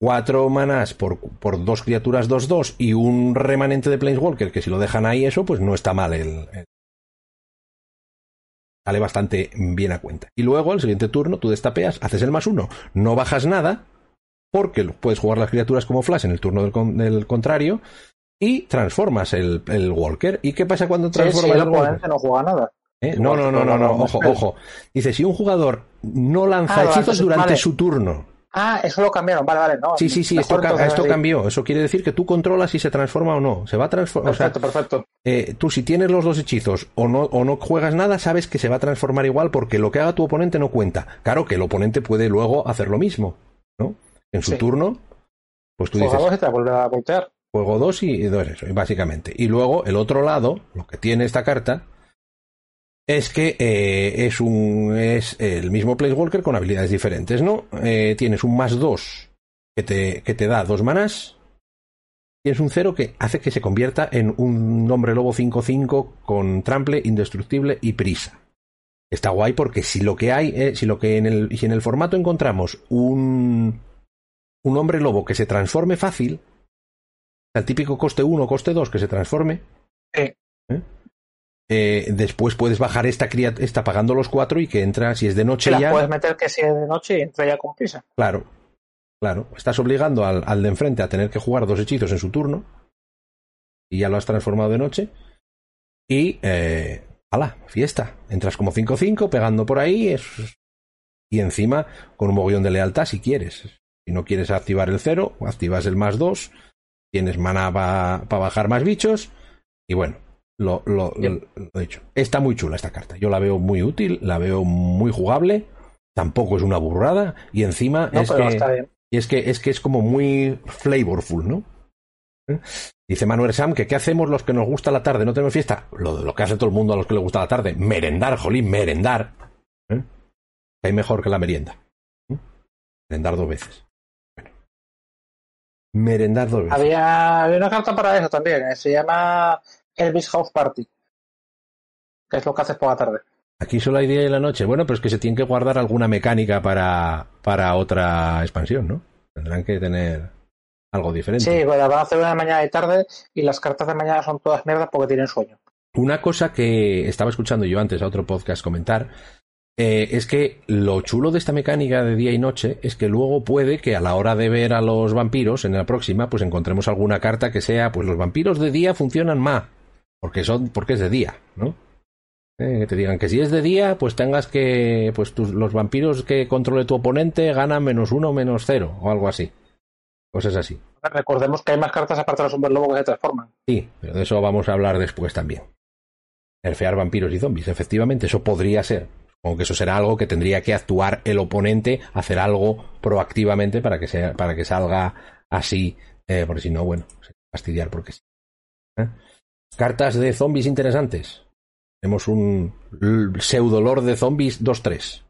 cuatro manas por, por dos criaturas 2-2 y un remanente de Planeswalker, que si lo dejan ahí eso, pues no está mal el... el- Sale bastante bien a cuenta. Y luego, el siguiente turno, tú destapeas, haces el más uno, no bajas nada, porque puedes jugar las criaturas como flash en el turno del, con- del contrario y transformas el, el Walker. ¿Y qué pasa cuando Sí, transformas el el Walker? oponente no juega nada. ¿Eh? No, no, no, no, no, ojo, ojo. Dice, si un jugador no lanza Ah, hechizos durante- durante vale. su turno. Ah, eso lo cambiaron, vale, vale, no. Sí, sí, sí, esto, ca- cambió. Eso quiere decir que tú controlas si se transforma o no. Se va a transformar. O sea, Perfecto, perfecto. eh, tú si tienes los dos hechizos o no, o no juegas nada, sabes que se va a transformar igual porque lo que haga tu oponente no cuenta. Claro que el oponente puede luego hacer lo mismo. En su Sí. turno, pues tú dices, Jugador y te vuelve a voltear. juego dos y dos eso, y básicamente. Y luego, el otro lado, lo que tiene esta carta, es que eh, es un es el mismo Walker con habilidades diferentes, ¿no? Eh, tienes un más 2 que te, que te da dos manas. Tienes un 0 que hace que se convierta en un hombre lobo 5-5 con trample, indestructible y prisa. Está guay porque si lo que hay, eh, si lo que en el, si en el formato encontramos un, un hombre lobo que se transforme fácil, el típico coste 1 coste 2 que se transforme, ¿Eh? Eh, después puedes bajar esta está pagando los cuatro y que entra, si es de noche la ya. puedes meter que si es de noche y entra ya con prisa. Claro, claro. Estás obligando al, al de enfrente a tener que jugar dos hechizos en su turno. Y ya lo has transformado de noche. Y. Eh, ¡Hala! Fiesta. Entras como 5-5 pegando por ahí. Es, y encima con un mogollón de lealtad si quieres. Si no quieres activar el cero, activas el más 2. Tienes mana para bajar más bichos. Y bueno, lo, lo, he dicho. Está muy chula esta carta. Yo la veo muy útil, la veo muy jugable. Tampoco es una burrada. Y encima es, que, y es que es que es como muy flavorful, ¿no? ¿Eh? Dice Manuel Sam que ¿qué hacemos los que nos gusta la tarde? ¿No tenemos fiesta? Lo, lo que hace todo el mundo a los que les gusta la tarde. Merendar, jolín, merendar. ¿Eh? Hay mejor que la merienda. ¿Eh? Merendar dos veces. Merendar dos veces. Había, había una carta para eso también. ¿eh? Se llama Elvis House Party. Que es lo que haces por la tarde. Aquí solo hay día y la noche. Bueno, pero es que se tiene que guardar alguna mecánica para, para otra expansión, ¿no? Tendrán que tener algo diferente. Sí, bueno, van a hacer una de mañana y tarde y las cartas de mañana son todas mierdas porque tienen sueño. Una cosa que estaba escuchando yo antes a otro podcast comentar eh, es que lo chulo de esta mecánica de día y noche es que luego puede que a la hora de ver a los vampiros en la próxima pues encontremos alguna carta que sea pues los vampiros de día funcionan más porque son porque es de día, ¿no? Eh, que te digan que si es de día, pues tengas que pues tus, los vampiros que controle tu oponente ganan menos uno, menos cero o algo así. Cosas así. Recordemos que hay más cartas aparte de los hombres lobo que se transforman. Sí, pero de eso vamos a hablar después también. Nerfear vampiros y zombies, efectivamente, eso podría ser. Supongo que eso será algo que tendría que actuar el oponente, hacer algo proactivamente para que, sea, para que salga así, eh, porque si no, bueno, fastidiar porque sí. ¿Eh? Cartas de zombies interesantes. Tenemos un pseudolor de zombies 2-3.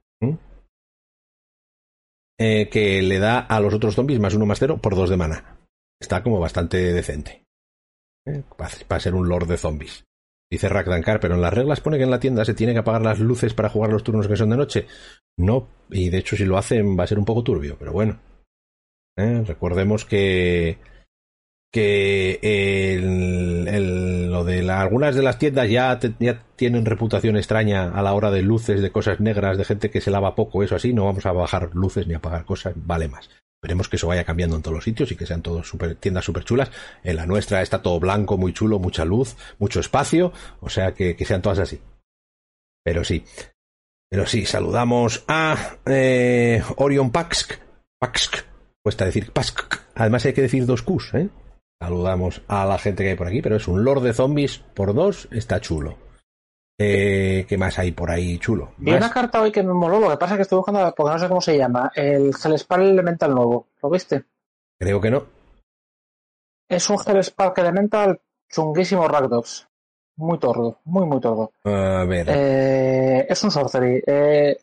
Eh, que le da a los otros zombies más uno más cero por dos de mana. Está como bastante decente. ¿Eh? Para ser un lord de zombies. Dice Ragdankar, pero en las reglas pone que en la tienda se tiene que apagar las luces para jugar los turnos que son de noche. No, y de hecho si lo hacen va a ser un poco turbio, pero bueno. ¿Eh? Recordemos que que el, lo de algunas de las tiendas ya, ya, tienen reputación extraña a la hora de luces, de cosas negras, de gente que se lava poco, eso así, no vamos a bajar luces ni apagar cosas, vale más. Esperemos que eso vaya cambiando en todos los sitios y que sean todos super, tiendas súper chulas. En la nuestra está todo blanco, muy chulo, mucha luz, mucho espacio, o sea que, que sean todas así. Pero sí. Pero sí, saludamos a eh, Orion Paxk. Paxk. Cuesta decir Paxk. Además hay que decir dos Qs, ¿eh? Saludamos a la gente que hay por aquí, pero es un Lord de Zombies por dos, está chulo. Eh, ¿Qué más hay por ahí chulo? Vi una carta hoy que me moló, lo que pasa es que estoy buscando, porque no sé cómo se llama, el Hellspark Elemental nuevo. ¿Lo viste? Creo que no. Es un Hellspark Elemental chunguísimo Rakdos. Muy tordo, muy, muy tordo. A ver. Eh, es un sorcery. Eh,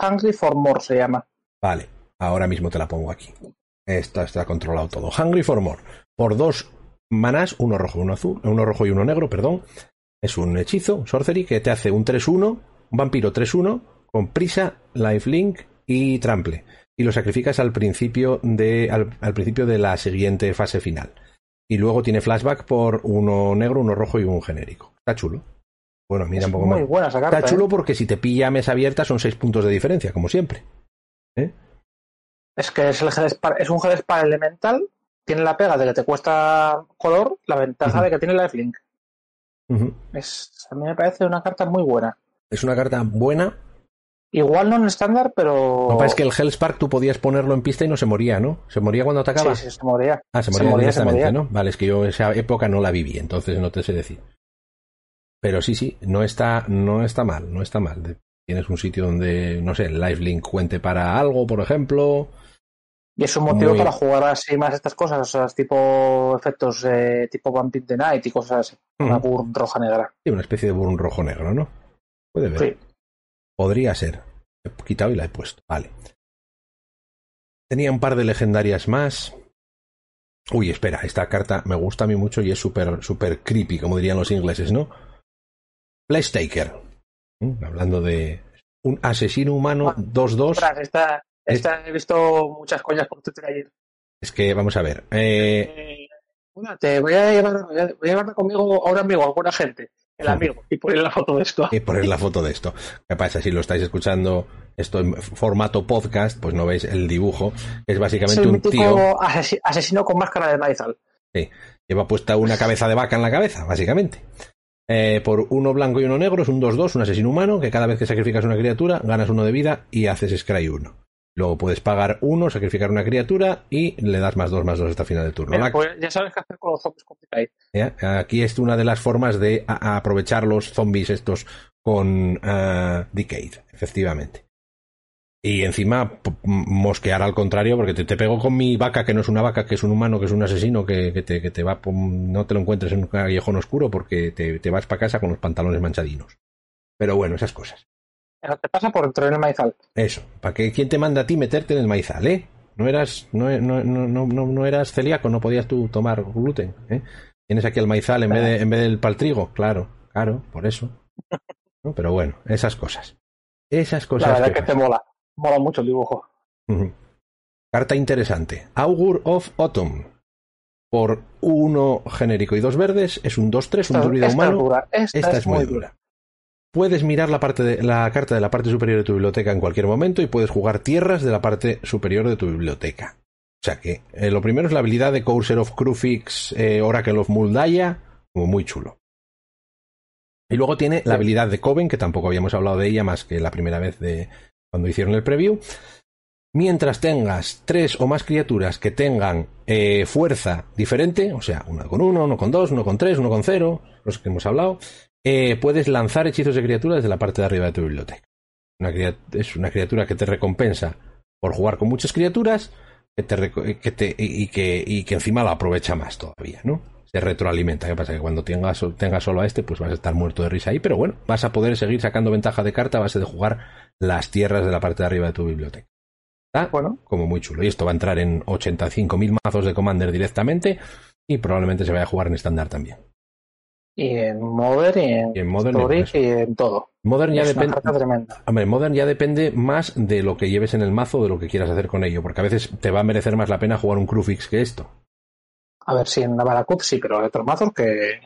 Hungry for More se llama. Vale, ahora mismo te la pongo aquí. Esto está controlado todo. Hungry for More. Por dos manás, uno rojo y uno azul, uno rojo y uno negro, perdón. Es un hechizo, sorcery, que te hace un 3-1, un vampiro 3-1, con prisa, lifelink y trample. Y lo sacrificas al principio de, al, principio de la siguiente fase final. Y luego tiene flashback por uno negro, uno rojo y un genérico. Está chulo. Bueno, mira un poco muy Buena esa carta, Está chulo ¿eh? porque si te pilla mesa abierta son seis puntos de diferencia, como siempre. ¿Eh? Es que es, el es un elemental, tiene la pega de que te cuesta color, la ventaja de que tiene lifelink. Es, a mí me parece una carta muy buena. Es una carta buena. Igual no en estándar, pero. Lo que es que el Hellspark tú podías ponerlo en pista y no se moría, ¿no? ¿Se moría cuando atacaba? Sí, sí, se moría. Ah, se moría, directamente, ¿no? Vale, es que yo esa época no la viví, entonces no te sé decir. Pero sí, sí, no está, no está mal, no está mal. Tienes un sitio donde, no sé, el lifelink cuente para algo, por ejemplo. Y es un motivo para jugar así más estas cosas, o sea, tipo efectos tipo Vampire the Night y cosas así. Una burn roja negra. Sí, una especie de burn rojo negro, ¿no? Puede ver. Sí. Podría ser. He quitado y la he puesto. Vale. Tenía un par de legendarias más. Uy, espera, esta carta me gusta a mí mucho y es súper súper creepy, como dirían los ingleses, ¿no? Fleshtaker. Mm, Hablando de un asesino humano 2-2. Ostras, esta, he visto muchas coñas por Twitter ayer. Es que, vamos a ver. eh, Eh, bueno, te voy a llevar, voy a llevarme conmigo a un amigo, a alguna gente, el amigo, y poner la foto de esto. y poner la foto de esto. ¿Qué pasa? Si lo estáis escuchando esto en formato podcast, pues no veis el dibujo. Es Es básicamente el un tío. asesi- asesino con máscara de maizal. Lleva puesta una cabeza de vaca en la cabeza, básicamente. Eh, por uno blanco y uno negro es un 2-2, un asesino humano, que cada vez que sacrificas una criatura ganas uno de vida y haces Scry 1. Luego puedes pagar uno, sacrificar una criatura y le das más 2 más 2 hasta el final del turno. Mira, pues ya sabes qué hacer con los zombies complicados. ¿ya? Aquí es una de las formas de aprovechar los zombies estos con ah, Decade, efectivamente. Y encima mosquear al contrario, porque te, te pego con mi vaca, que no es una vaca, que es un humano, que es un asesino, que, que te, que te va, no te lo encuentres en un callejón oscuro porque te, te vas para casa con los pantalones manchadinos. Pero bueno, esas cosas. Eso te pasa por entrar en el maizal. Eso, para que quién te manda a ti meterte en el maizal, ¿eh? No eras, no, no, no, no, no- no eras celíaco, no podías tú tomar gluten, ¿eh? Tienes aquí el maizal en vez, de, en vez del paltrigo, claro, claro, por eso. ¿No? Pero bueno, esas cosas. Esas La cosas. verdad que que te mola. Mola mucho el dibujo. Carta interesante. Augur of Autumn. Por uno genérico y dos verdes, es un 2-3, un esta humano. es dura. Esta, Esta es muy dura. Puedes mirar la, parte de, la carta de la parte superior de tu biblioteca en cualquier momento y puedes jugar tierras de la parte superior de tu biblioteca. O sea que eh, lo primero es la habilidad de Courser of Crufix, eh, Oracle of Muldaya, como muy chulo. Y luego tiene la habilidad de Coven, que tampoco habíamos hablado de ella más que la primera vez de cuando hicieron el preview. Mientras tengas tres o más criaturas que tengan eh, fuerza diferente, o sea, uno con uno, uno con dos, uno con tres, uno con cero, los que hemos hablado, eh, puedes lanzar hechizos de criaturas desde la parte de arriba de tu biblioteca. Una es una criatura que te recompensa por jugar con muchas criaturas que te, reco- que te- y, y que, y que encima la aprovecha más todavía, ¿no? Se retroalimenta. ¿Qué pasa? Que cuando tengas, tengas solo a este, pues vas a estar muerto de risa ahí, pero bueno, vas a poder seguir sacando ventaja de carta a base de jugar las tierras de la parte de arriba de tu biblioteca. Está Bueno, como muy chulo. Y esto va a entrar en 85.000 mazos de Commander directamente y probablemente se vaya a jugar en estándar también. Y en Modern, y en, Y en Modern, Story, y en todo. Modern ya es depende. Hombre, Modern ya depende más de lo que lleves en el mazo, de lo que quieras hacer con ello, porque a veces te va a merecer más la pena jugar un Crufix que esto. A ver si en Navaracut sí, pero hay otros mazos que.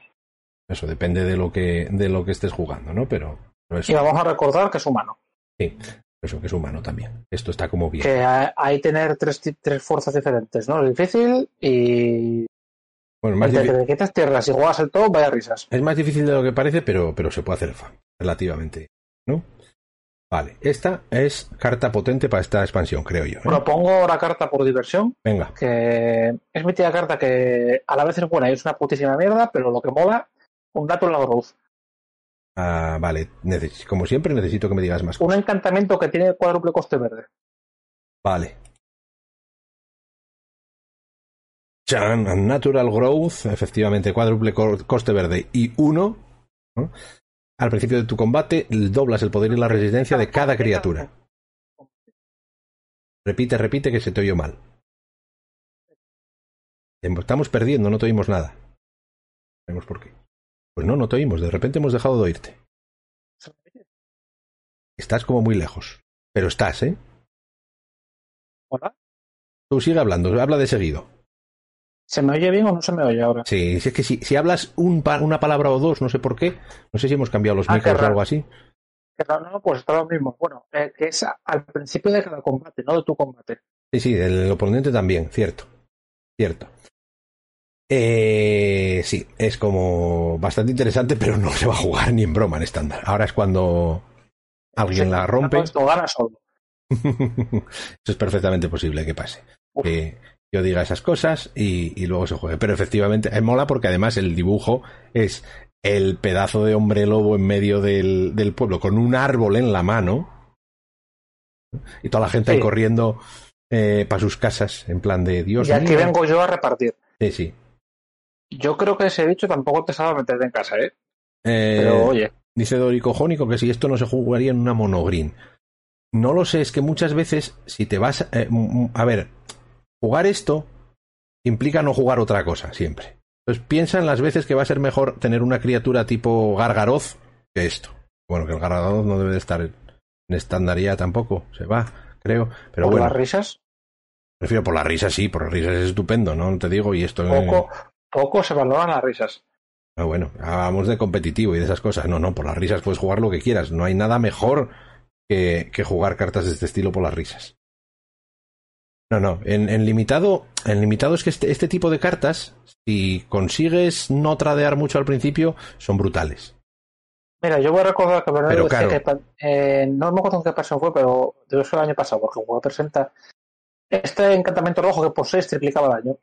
Eso depende de lo que, de lo que estés jugando, ¿no? Pero, pero eso, Y vamos a recordar que es humano. eso que es humano también. Esto está como bien. Que hay, tener tres, tres fuerzas diferentes, ¿no? Es difícil y. Bueno, más Entre que quitas tierras y juegas el todo, vaya risas. es más difícil de lo que parece, pero, pero se puede hacer relativamente, ¿no? Vale, esta es carta potente para esta expansión, creo yo. ¿eh? Propongo la carta por diversión, Venga, que es mi tía carta que a la vez es buena y es una putísima mierda, pero lo que mola, un dato en la growth. Ah, vale, neces- como siempre necesito que me digas más Un encantamiento que tiene cuádruple coste verde. Vale. Chan, Natural Growth, efectivamente, cuádruple co- coste verde y uno. ¿no? Al principio de tu combate, doblas el poder y la resistencia de cada criatura. Repite, repite que se te oyó mal. Estamos perdiendo, no te oímos nada. Veremos por qué. Pues no, no te oímos, de repente hemos dejado de oírte. Estás como muy lejos. Pero estás, ¿eh? ¿Hola? Tú sigue hablando, habla de seguido. ¿Se me oye bien o no se me oye ahora? Sí, si es que si, si hablas un una palabra o dos, no sé por qué, no sé si hemos cambiado los Ah, micros o algo así. No, no, pues está lo mismo. Bueno, eh, que es al principio de cada combate, no de tu combate. Sí, sí, el oponente también, cierto. Cierto. Eh, sí, es como bastante interesante, pero no se va a jugar ni en broma en estándar. Ahora es cuando alguien la rompe. Esto gana solo. Eso es perfectamente posible que pase. Uf. Yo diga esas cosas y, y luego se juegue. Pero efectivamente, eh, mola porque además el dibujo es el pedazo de hombre lobo en medio del, del pueblo con un árbol en la mano y toda la gente ahí corriendo para sus casas en plan de Dios y aquí vengo yo a repartir. Sí, sí. Yo creo que ese bicho tampoco te sabe meter en casa, ¿eh? Eh, Pero oye, Dice Dorico Jónico que si esto no se jugaría en una monogreen. No lo sé, es que muchas veces si te vas... eh, a ver, jugar esto implica no jugar otra cosa, siempre. Entonces piensa en las veces que va a ser mejor tener una criatura tipo Gargaroz que esto. Bueno, que el Gargaroz no debe de estar en estandaría tampoco, se va, creo. Pero por bueno, las risas, prefiero por las risas, sí, por las risas es estupendo, ¿no? Te digo, y esto... poco, poco se valoran las risas. Ah, bueno, hablamos de competitivo y de esas cosas. No, no, por las risas puedes jugar lo que quieras. No hay nada mejor que, que jugar cartas de este estilo por las risas. No, no, en, en limitado, en limitado es que este, este tipo de cartas, si consigues no tradear mucho al principio, son brutales. Mira, yo voy a recordar que Pero decía claro. que, eh, no me acuerdo en qué pasado fue, pero debe ser el año pasado, porque jugó presenta este encantamiento rojo que por 6 triplicaba daño.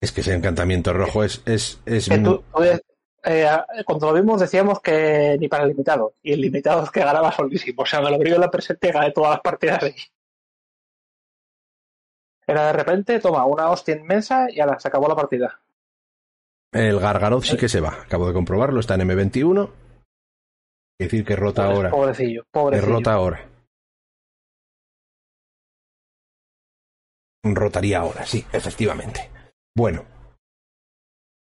Es que ese encantamiento rojo es, es, es Que tú- tú, eh, eh, cuando lo vimos decíamos que ni para el limitado, y el limitado es que ganaba solísimo. O sea, me lo abrió la presente y gané todas las partidas ahí. Era de repente, toma, una hostia inmensa y ahora se acabó la partida. el Gargaroz sí que se va. Acabo de comprobarlo, está en M21. Quiere decir que rota ahora. Pobrecillo, Que pobrecillo. rota ahora. Rotaría ahora, sí, efectivamente. Bueno.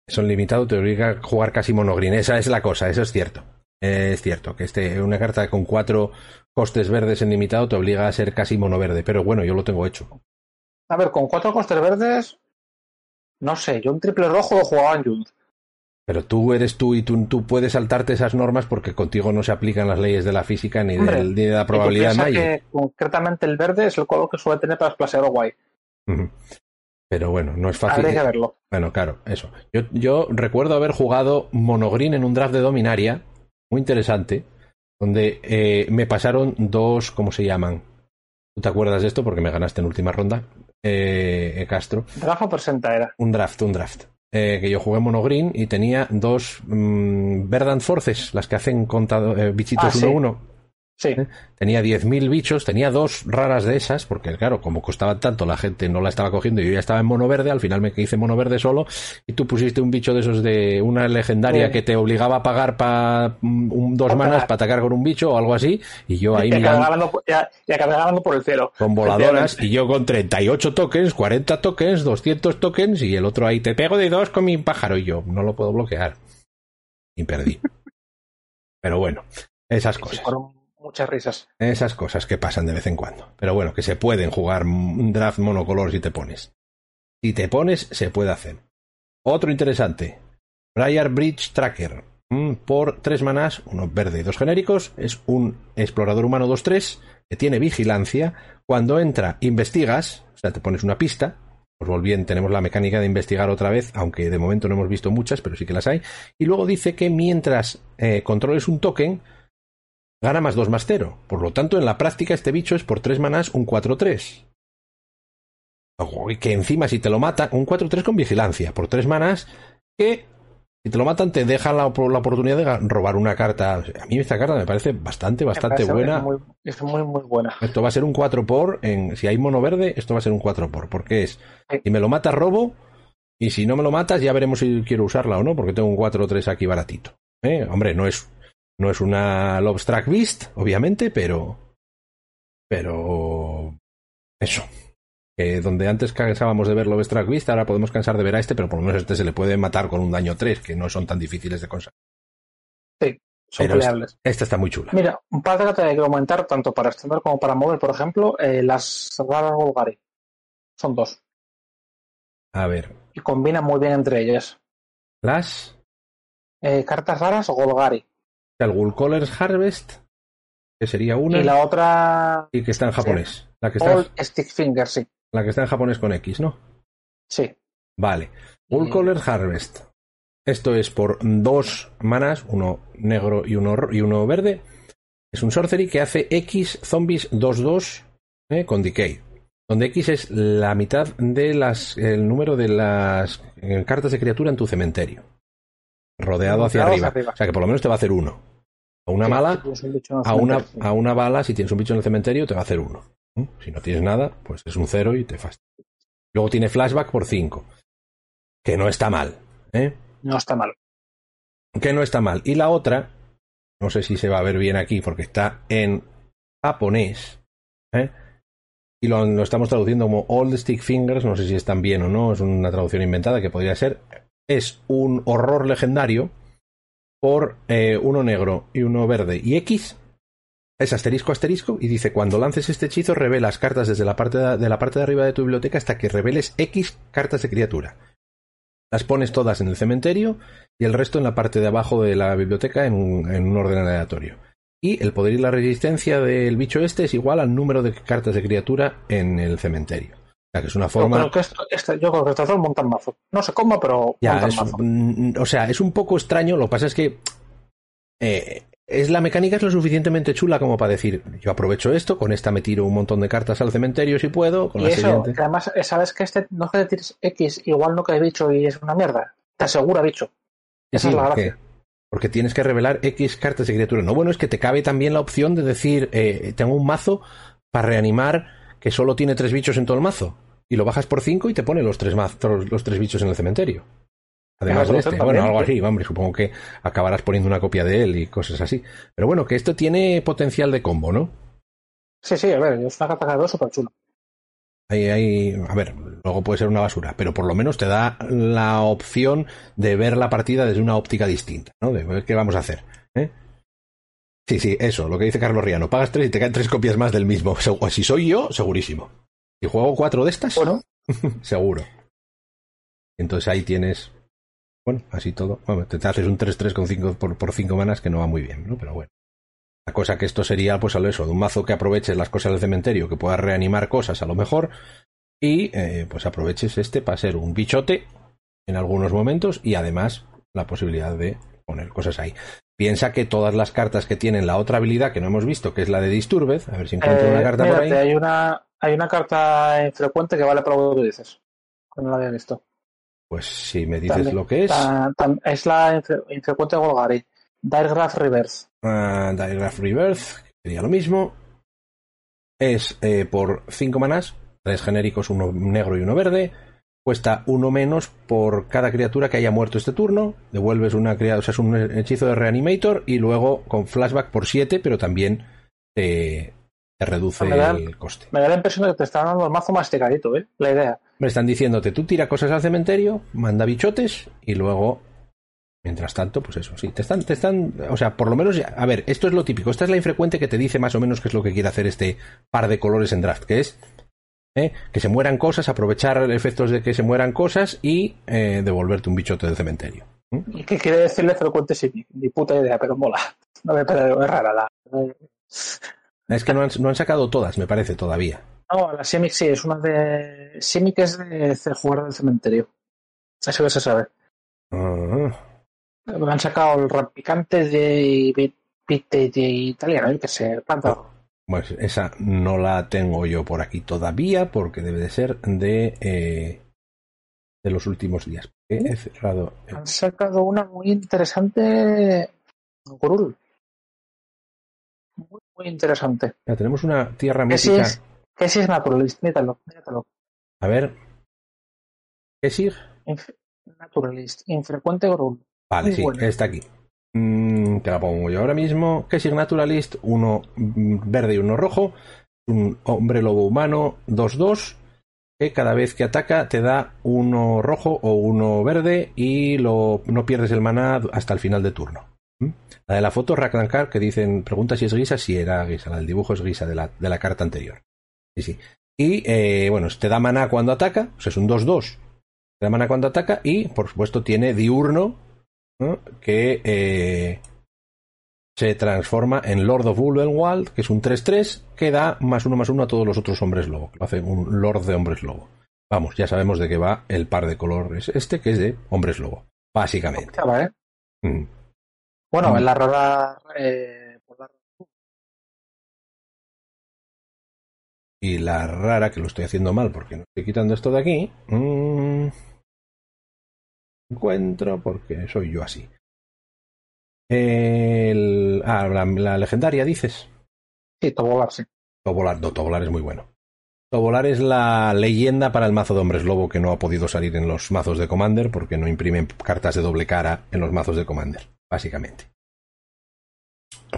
Son limitado, te obliga a jugar casi monogreen. Esa es la cosa, eso es cierto. Es cierto que este, una carta con cuatro costes verdes en limitado te obliga a ser casi monoverde. Pero bueno, yo lo tengo hecho. A ver, con cuatro costes verdes, no sé, yo un triple rojo lo jugaba en Jund. Pero tú eres tú y tú, tú puedes saltarte esas normas porque contigo no se aplican las leyes de la física ni, Hombre, del- ni de la probabilidad de que concretamente el verde es el color que suele tener para desplacear guay. Pero bueno, no es fácil. Habría que verlo. Bueno, claro, eso. Yo, yo recuerdo haber jugado monogreen en un draft de Dominaria, muy interesante, donde eh, me pasaron dos, ¿cómo se llaman? ¿Tú te acuerdas de esto? Porque me ganaste en última ronda, eh, Castro. Rafa presenta era. Un draft, un draft. Eh, que yo jugué monogreen y tenía dos mm, Verdant Forces, las que hacen contado, eh, bichitos Ah, sí. 1-1. Sí. ¿Eh? Tenía 10.000 bichos, tenía dos raras de esas, porque claro, como costaban tanto, la gente no la estaba cogiendo y yo ya estaba en mono verde, al final me hice mono verde solo, y tú pusiste un bicho de esos de una legendaria Sí. que te obligaba a pagar pa, mm, un, dos manas para atacar con un bicho o algo así, y yo ahí y, mirando ganando, por- el cero. con voladoras, y yo con 38 tokens, 40 tokens, 200 tokens, y el otro ahí, te pego de dos con mi pájaro, y yo no lo puedo bloquear. Y perdí. Pero bueno, esas cosas. fueron muchas risas. Esas cosas que pasan de vez en cuando. Pero bueno, que se pueden jugar draft monocolor si te pones. Si te pones, se puede hacer. Otro interesante. Briar Bridge Tracker. Mm, Por tres manás, uno verde y dos genéricos. Es un explorador humano 2-3 que tiene vigilancia. Cuando entra, investigas. O sea, te pones una pista. Pues volviendo, tenemos la mecánica de investigar otra vez, aunque de momento no hemos visto muchas, pero sí que las hay. Y luego dice que mientras eh, controles un token, gana más 2 más 0. Por lo tanto, en la práctica este bicho es por 3 manás un 4-3. Ojo, y que encima si te lo mata, un 4-3 con vigilancia, por 3 manás, que si te lo matan te dejan la, la oportunidad de robar una carta. A mí esta carta me parece bastante, bastante parece buena. Es muy, es muy, muy buena. Esto va a ser un 4 por, en, si hay mono verde, esto va a ser un 4 por, porque es, si me lo matas robo, y si no me lo matas ya veremos si quiero usarla o no, porque tengo un 4-3 aquí baratito. ¿Eh? Hombre, no es, no es una Lobstrack Beast, obviamente, pero, pero, eso. Que donde antes cansábamos de ver Lobstrack Beast, ahora podemos cansar de ver a este, pero por lo menos este se le puede matar con un daño 3, que no son tan difíciles de conseguir. Son Pero es- peleables. Esta está muy chula. Mira, un par de cartas que quiero comentar, tanto para extender como para mover, por ejemplo, eh, las raras Golgari. Son dos. A ver, Y combinan muy bien entre ellas. las, Eh, cartas raras Golgari. El Ghoul Colors Harvest, que sería una. Y la otra. Y que está en japonés. La que está, All Stick Finger, sí. la que está en japonés con X, ¿no? Sí. Vale. Y- Color Harvest. Esto es por dos manas, uno negro y uno, y uno verde. Es un sorcery que hace X zombies 2-2 eh, con decay. Donde X es la mitad de las el número de las eh, cartas de criatura en tu cementerio. Rodeado hacia arriba. hacia arriba. O sea que por lo menos te va a hacer uno. A una Sí, mala, si un a una, a una bala, si tienes un bicho en el cementerio, te va a hacer uno. ¿Mm? Si no tienes nada, pues es un cero y te fastidia. Luego tiene flashback por 5. Que no está mal. ¿eh? No está mal. Que no está mal. Y la otra no sé si se va a ver bien aquí porque está en japonés. ¿eh? Y lo, lo, estamos traduciendo como the Stick Fingers, no sé si están bien o no, es una traducción inventada que podría ser. Es un horror legendario por eh, uno negro y uno verde y X. Es asterisco asterisco y dice cuando lances este hechizo revelas cartas desde la parte de, de la parte de arriba de tu biblioteca hasta que reveles X cartas de criatura. Las pones todas en el cementerio y el resto en la parte de abajo de la biblioteca en un, en un orden aleatorio. Y el poder y la resistencia del bicho este es igual al número de cartas de criatura en el cementerio. Sea, que es una forma. Yo creo que esto, este, yo creo que esto es un montan mazo. No sé cómo, pero. Ya, es, o sea, es un poco extraño. Lo que pasa es que. Eh, es la mecánica es lo suficientemente chula como para decir, yo aprovecho esto, con esta me tiro un montón de cartas al cementerio si puedo, con y la eso, siguiente. que además, sabes que este no es que tires X, igual no que he dicho y es una mierda. Te asegura, bicho. Esa Sí, es la gracia. porque tienes que revelar X cartas de criatura. No, bueno, es que te cabe también la opción de decir, eh, tengo un mazo para reanimar que solo tiene tres bichos en todo el mazo. Y lo bajas por cinco y te pone los tres, mazos, los tres bichos en el cementerio. Además de este, también, bueno, algo sí. así, hombre, supongo que acabarás poniendo una copia de él y cosas así. Pero bueno, que esto tiene potencial de combo, ¿no? Sí, sí, a ver, es una carta súper chula. Ahí, ahí, a ver, luego puede ser una basura, pero por lo menos te da la opción de ver la partida desde una óptica distinta, ¿no? De ver qué vamos a hacer. ¿eh? Sí, sí, eso, lo que dice Carlos Riano. Pagas tres y te caen tres copias más del mismo. Si soy yo, segurísimo. Si juego cuatro de estas, Bueno, seguro. Entonces ahí tienes. Bueno, así todo. Bueno, te, haces un 3-3 con cinco, por, por 5 manas que no va muy bien, ¿no? Pero bueno. La cosa que esto sería, pues, a eso, de un mazo que aproveches las cosas del cementerio, que puedas reanimar cosas a lo mejor, y eh, pues aproveches este para ser un bichote en algunos momentos y además la posibilidad de poner cosas ahí. Piensa que todas las cartas que tienen la otra habilidad que no hemos visto, que es la de Disturbed, a ver si encuentro eh, una carta por ahí. hay una, hay una carta infrecuente que vale para lo que tú dices. Que no la había visto. Pues si me dices También. lo que es. Es la infre- infrecuente Golgari. Diregraph Reverse. Uh, Digraph Rebirth, que sería lo mismo. Es eh, por 5 manás, tres genéricos, uno negro y uno verde. Cuesta uno menos por cada criatura que haya muerto este turno. Devuelves una criatura, o sea, es un hechizo de Reanimator y luego con flashback por 7, pero también te, te reduce Me da- el coste. Me da la impresión de que te están dando el mazo masticadito, ¿eh? La idea. Me están diciéndote, tú tira cosas al cementerio, manda bichotes y luego, mientras tanto, pues eso, sí, te están, te están, o sea, por lo menos, ya- a ver, esto es lo típico, esta es la infrecuente que te dice más o menos qué es lo que quiere hacer este par de colores en draft, que es ¿eh? que se mueran cosas, aprovechar efectos de que se mueran cosas y eh, devolverte un bichote del cementerio. ¿Mm? ¿Y qué quiere decirle frecuente sí? Ni puta idea, pero mola. No me parece es rara la. Es que no han, no han sacado todas, me parece, todavía. No, la Simic sí, es una de. Simic es de jugar del cementerio. Eso que se sabe. Ah, Me han sacado el rampicante de, de, de italiano, yo que sé, planta. pues esa no la tengo yo por aquí todavía, porque debe de ser de, eh, de los últimos días. He cerrado Han sacado una muy interesante. Gurul. Muy, muy interesante. Ya, tenemos una tierra mítica. es, es naturalist, míratelo, míratelo. A ver. ¿Qué sigue? Inf- naturalist, infrecuente Gurul. Vale, Muy sí, está aquí. Mm, te la pongo yo ahora mismo. ¿Qué sigue Naturalist? Uno mm, verde y uno rojo. Un hombre lobo humano 2-2. Que cada vez que ataca te da uno rojo o uno verde y lo, no pierdes el maná hasta el final de turno. La de la foto Raklankar que dicen, pregunta si es guisa, si era guisa, la del dibujo es guisa de la, de la carta anterior. Sí, sí. Y eh, bueno, te da maná cuando ataca, o sea, es un 2-2. Te da maná cuando ataca y, por supuesto, tiene diurno, ¿no? que eh, se transforma en Lord of Ulvenwald, que es un 3-3, que da más uno más uno a todos los otros hombres lobo, que lo hace un Lord de hombres lobo. Vamos, ya sabemos de qué va el par de colores este, que es de hombres lobo, básicamente. ¿eh? Mm. Bueno, en la rara. Eh, por la- Y la rara, que lo estoy haciendo mal porque no estoy quitando esto de aquí. mm, encuentro porque soy yo así. El, ah, la, la legendaria, dices. Sí, Tobolar, sí. Tobolar, no, Tobolar es muy bueno. Tobolar es la leyenda para el mazo de hombres lobo que no ha podido salir en los mazos de Commander porque no imprimen cartas de doble cara en los mazos de Commander, básicamente.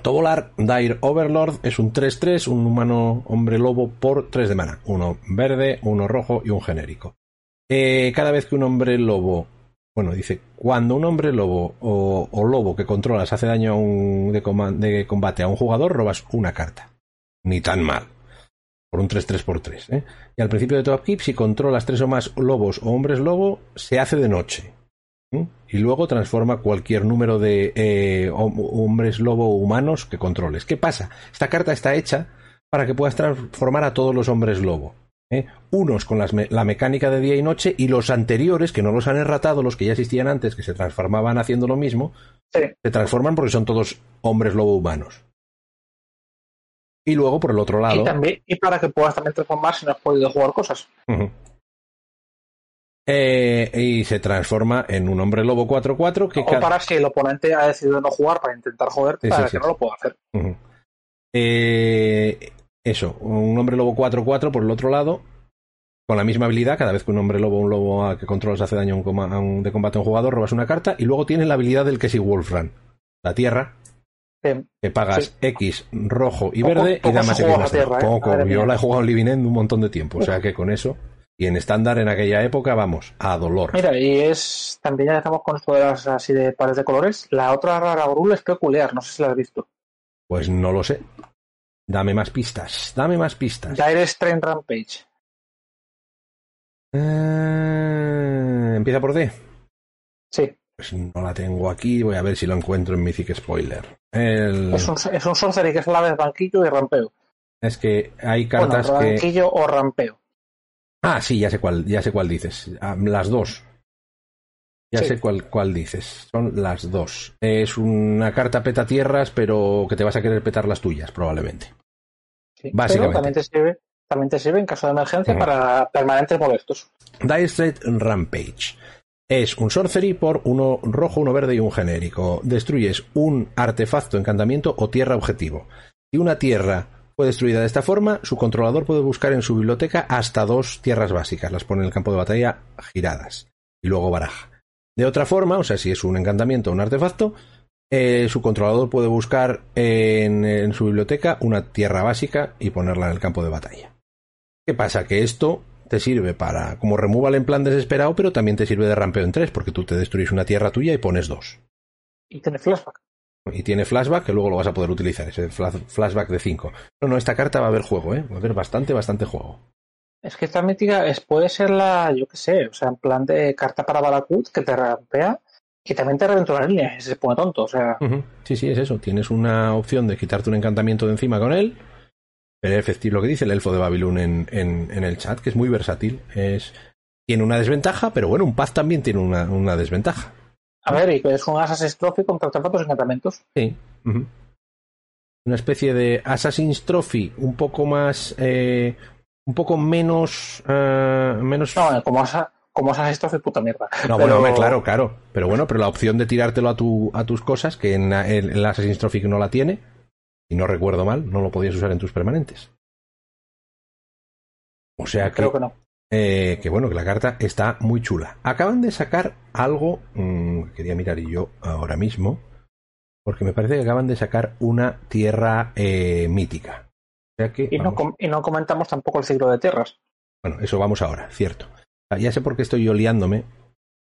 Tobolar Dire Overlord es un 3-3, un humano hombre lobo por 3 de mana. Uno verde, uno rojo y un genérico. Eh, cada vez que un hombre lobo. Bueno, dice, cuando un hombre lobo o, lobo que controlas hace daño a un, de, de, combate a un jugador, robas una carta. Ni tan mal. Por un 3-3 por 3. ¿eh? Y al principio de upkeep, si controlas tres o más lobos o hombres lobo, se hace de noche. Y luego transforma cualquier número de eh, hombres lobo humanos que controles. ¿Qué pasa? Esta carta está hecha para que puedas transformar a todos los hombres lobo. ¿eh? Unos con la mecánica de día y noche y los anteriores, que no los han erratado, los que ya existían antes, que se transformaban haciendo lo mismo, se transforman porque son todos hombres lobo humanos. Y luego, por el otro lado. Y, también, y para que puedas también transformar si no has podido jugar cosas. Eh, y se transforma en un hombre lobo 4-4 que... O para si el oponente ha decidido no jugar para intentar joder, para que no lo pueda hacer. Eh, eso, un hombre lobo 4-4 por el otro lado, con la misma habilidad, cada vez que un hombre lobo o un lobo que controlas hace daño a un, de combate a un jugador, robas una carta, y luego tiene la habilidad del que Wolfram, la tierra, que pagas X rojo y verde y da más X más tierra, ¿eh? Poco, yo la he jugado en Living End un montón de tiempo, o sea que con eso y en estándar en aquella época, vamos, a dolor. Mira, y es. También ya dejamos con esto de las así de pares de colores. La otra rara brul es peculiar, no sé si la has visto. Pues no lo sé. Dame más pistas, dame más pistas. Direct Train Rampage. Eh, ¿Empieza por D? Sí. Pues no la tengo aquí, voy a ver si lo encuentro en Mythic Spoiler. Es, un, es un sorcery que es la vez banquillo y rampeo. Es que hay cartas bueno, banquillo o rampeo. Ah, sí, ya sé cuál, ya sé cuál dices. Ah, las dos. Ya sé cuál, cuál dices. Son las dos. Es una carta peta tierras, pero que te vas a querer petar las tuyas, probablemente. Básicamente. también te sirve, también te sirve en caso de emergencia para permanentes molestos. Dire Straight Rampage. Es un sorcery por uno rojo, uno verde y un genérico. Destruyes un artefacto, encantamiento o tierra objetivo. Si una tierra fue destruida de esta forma, su controlador puede buscar en su biblioteca hasta dos tierras básicas, las pone en el campo de batalla giradas y luego baraja. De otra forma, o sea, si es un encantamiento o un artefacto, eh, su controlador puede buscar en, su biblioteca una tierra básica y ponerla en el campo de batalla. ¿Qué pasa? Que esto te sirve para como removal en plan desesperado, pero también te sirve de rampeo en tres, porque tú te destruyes una tierra tuya y pones dos. Y tiene flashback y tiene flashback que luego lo vas a poder utilizar, ese flashback de 5. No, no, esta carta va a haber juego, ¿eh? Va a haber bastante, bastante juego. Es que esta mítica es, puede ser la, yo qué sé, o sea, en plan de carta para Balakut que te rampea y también te reventó la línea, se pone tonto, o sea. Sí, sí, es eso. Tienes una opción de quitarte un encantamiento de encima con él. Pero es efectivo lo que dice el elfo de Babilón en, en, el chat, que es muy versátil. Es, tiene una desventaja, pero bueno, un paz también tiene una, una desventaja. A ver, y es un Assassin's Trophy con artefactos encantamientos. Sí. Una especie de Assassin's Trophy un poco más. Eh, un poco menos. Uh, menos... No, como, asa, como Assassin's Trophy, puta mierda. No, bueno, claro, claro. Pero bueno, pero la opción de tirártelo a, tu, a tus cosas, que en, el Assassin's Trophy no la tiene, y no recuerdo mal, no lo podías usar en tus permanentes. O sea que. Creo que no. Eh, que bueno, que la carta está muy chula. Acaban de sacar algo, mm, quería mirar yo ahora mismo, porque me parece que acaban de sacar una tierra eh, mítica. que, y, no y, no comentamos tampoco el ciclo de tierras. Bueno, eso vamos ahora, cierto. Ah, ya sé por qué estoy oliándome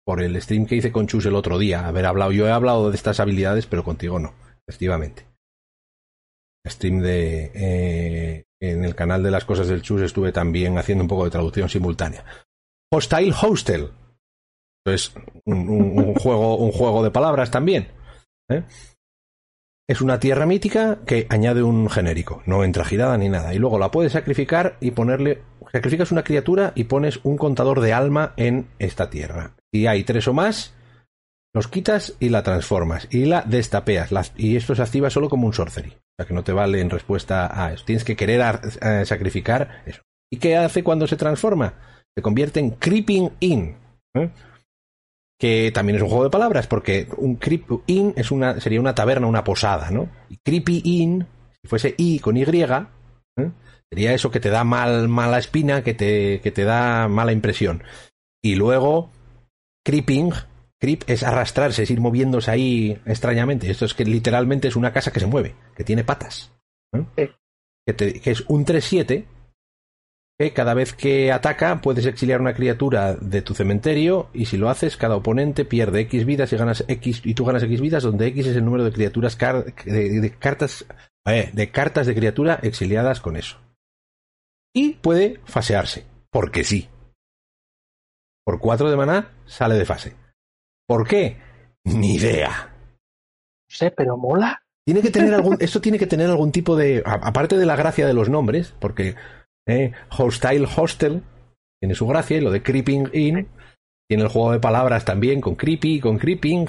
por el stream que hice con Chus el otro día. Haber hablado, yo he hablado de estas habilidades, pero contigo no, efectivamente. Stream de eh, en el canal de las cosas del Chus estuve también haciendo un poco de traducción simultánea. Hostile Hostel. Es un, juego, un juego de palabras también. ¿eh? Es una tierra mítica que añade un genérico. No entra girada ni nada. Y luego la puedes sacrificar y ponerle. Sacrificas una criatura y pones un contador de alma en esta tierra. Si hay tres o más, los quitas y la transformas. Y la destapeas. y esto se activa solo como un sorcery. O sea, que no te vale en respuesta a eso. Tienes que querer eh, sacrificar eso. ¿Y qué hace cuando se transforma? Se convierte en Creeping In. ¿eh? Que también es un juego de palabras, porque un Creep In es una, sería una taberna, una posada, ¿no? Y Creepy In, si fuese I con Y, ¿eh? sería eso que te da mal, mala espina, que te, que te da mala impresión. Y luego, Creeping, creep es arrastrarse, es ir moviéndose ahí extrañamente. Esto es que literalmente es una casa que se mueve, que tiene patas. ¿no? Sí. Que, te- que es un 3-7 que cada vez que ataca puedes exiliar una criatura de tu cementerio y si lo haces cada oponente pierde X vidas y ganas X y tú ganas X vidas donde X es el número de criaturas car- de, de cartas eh, de cartas de criatura exiliadas con eso. Y puede fasearse, porque sí. Por 4 de maná sale de fase. ¿Por qué? Ni idea. No sé, pero mola. Tiene que tener algún, esto tiene que tener algún tipo de, a- aparte de la gracia de los nombres, porque eh, Hostile Hostel tiene su gracia y lo de Creeping In tiene el juego de palabras también con creepy, con creeping,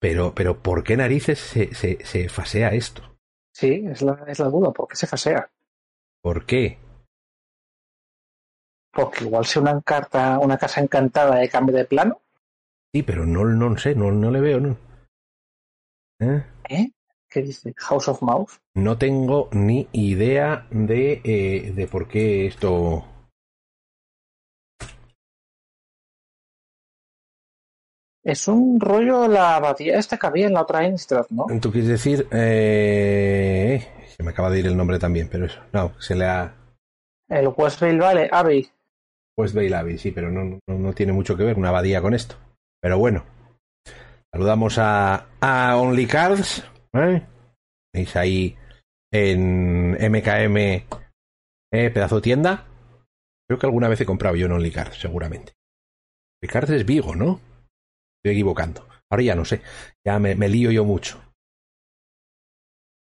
pero, pero ¿por qué narices se, se, se fasea esto? Sí, es la, es la duda. ¿Por qué se fasea? ¿Por qué? Porque igual si una carta, una casa encantada de cambio de plano, Sí, pero no, no sé, no, no le veo, no. ¿Eh? ¿eh? ¿Qué dice? House of Mouse. No tengo ni idea de, eh, de por qué esto. Es un rollo la abadía esta que había en la otra Innistrad, ¿no? Tú quieres decir. Eh, se me acaba de ir el nombre también, pero eso. No, se le ha. El Westvale Valley, Abbey. Pues Bail Abbey, sí, pero no, no, no tiene mucho que ver una abadía con esto. Pero bueno. Saludamos a, a Only Cards. ¿eh? Ahí en MKM eh, pedazo de tienda. Creo que alguna vez he comprado yo en Only Cards, seguramente. Only Cards es Vigo, ¿no? Estoy equivocando. Ahora ya no sé. Ya me, me lío yo mucho.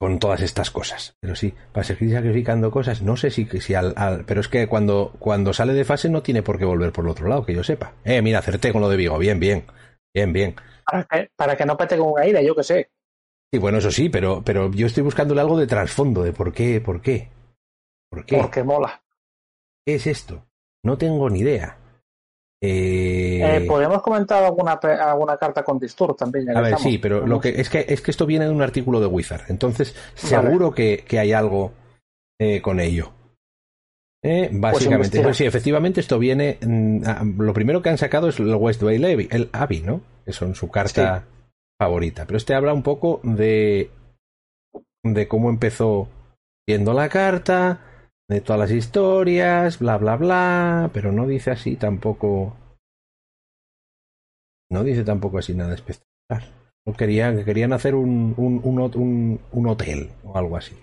Con todas estas cosas. Pero sí, para seguir sacrificando cosas, no sé si, si al, al- Pero es que cuando, cuando sale de fase no tiene por qué volver por el otro lado, que yo sepa. Eh, mira, acerté con lo de Vigo. Bien, bien. Bien, bien. Para que, para que no pete con una ira, yo que sé. Sí, bueno, eso sí, pero, pero yo estoy buscándole algo de trasfondo, de por qué, por qué. ¿Por qué? Porque mola. ¿Qué es esto? No tengo ni idea. Eh, Eh, Podemos comentar alguna, alguna carta con Disturb también. ya a ver, estamos. sí, pero lo que es que es que esto viene de un artículo de Wizard, entonces seguro que, que hay algo eh, con ello. Eh, básicamente, pues sí, efectivamente esto viene. mm, lo primero que han sacado es el West Bay Levy, el Abbey, ¿no? Que son su carta favorita. Pero este habla un poco de de cómo empezó viendo la carta, de todas las historias, bla bla bla, pero no dice así tampoco. No dice tampoco así nada espectacular. No querían, querían hacer un, un, un, hot- un- un hotel o algo así.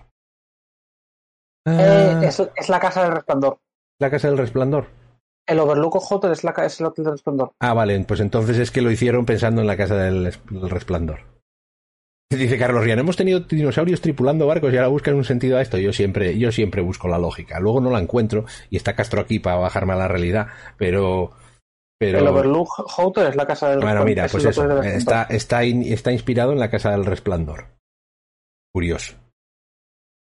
Eh, Ah, es, es la casa del resplandor. la casa del resplandor. El Overlook Hotel es, la, es el hotel del resplandor. Ah, vale, pues entonces es que lo hicieron pensando en la casa del resplandor. Dice Carlos Rian, hemos tenido dinosaurios tripulando barcos y ahora buscan un sentido a esto. Yo siempre, yo siempre busco la lógica. Luego no la encuentro y está Castro aquí para bajarme a la realidad, pero... pero... El Overlook Hotel es la casa del Bueno, mira, es pues eso, del está, está, in- está inspirado en la casa del resplandor. Curioso.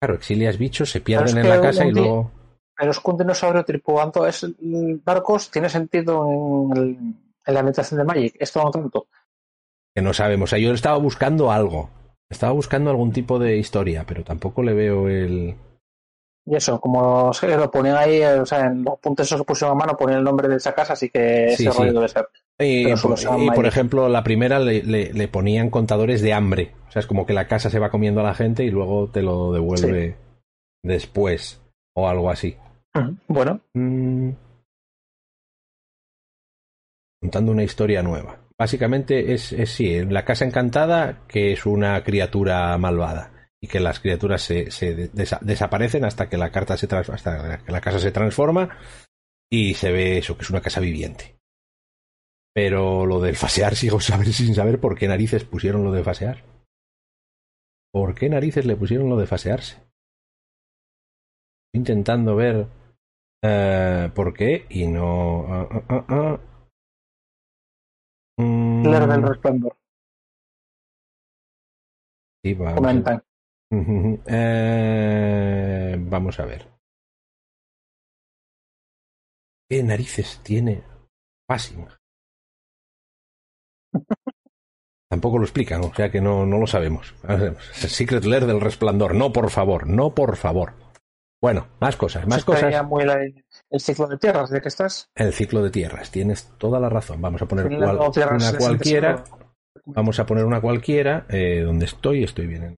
Claro, exilias bichos, se pierden en la casa y luego... Pero es que un dinosaurio tripulando es barcos tiene sentido en, el- en la ambientación de Magic. Esto no tanto. Que no sabemos. O sea, yo estaba buscando algo. Estaba buscando algún tipo de historia, pero tampoco le veo el... Y eso, como se lo ponían ahí, eh, o sea, en los puntos esos que pusieron a mano ponían el nombre de esa casa, así que Sí, ese sí. rollo debe ser. Y, por, y, ejemplo, la primera le, le- le ponían contadores de hambre. O sea, es como que la casa se va comiendo a la gente y luego te lo devuelve después o algo así. Bueno, Mm. Contando una historia nueva. Básicamente es, es sí, la casa encantada que es una criatura malvada y que las criaturas se, se desa- desaparecen hasta que la carta se hasta que la casa se transforma y se ve eso que es una casa viviente. Pero lo del fasear sigo sin saber por qué narices pusieron lo de fasear. ¿Por qué narices le pusieron lo de fasearse? Intentando ver eh, por qué y no. ah, ah, ah. Mm, del resplandor. sí, vamos a- Comentan. Ujú, eh, vamos a ver. ¿Qué narices tiene Passing? Tampoco lo explican, o sea que no, no lo sabemos. Secret Lair del resplandor. No, por favor, no, por favor. Bueno, más cosas, más cosas. muy la- el ciclo de tierras, ¿de qué estás? El ciclo de tierras, tienes toda la razón. Vamos a poner cual- una cualquiera. Vamos a poner una cualquiera. Eh, donde estoy, estoy bien en la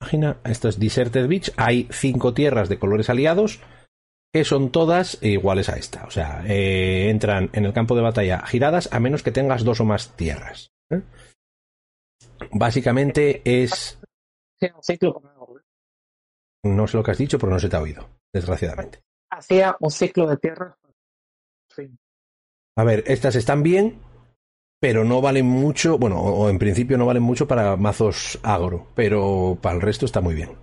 página. Esto es Deserted Beach. Hay cinco tierras de colores aliados que son todas iguales a esta. O sea, eh, entran en el campo de batalla giradas a menos que tengas dos o más tierras. ¿eh? Básicamente es. No sé lo que has dicho, pero no se te ha oído, desgraciadamente. Hacía un ciclo de tierras. Sí. A ver, estas están bien, pero no valen mucho, bueno, o, en principio no valen mucho para mazos agro, pero para el resto está muy bien.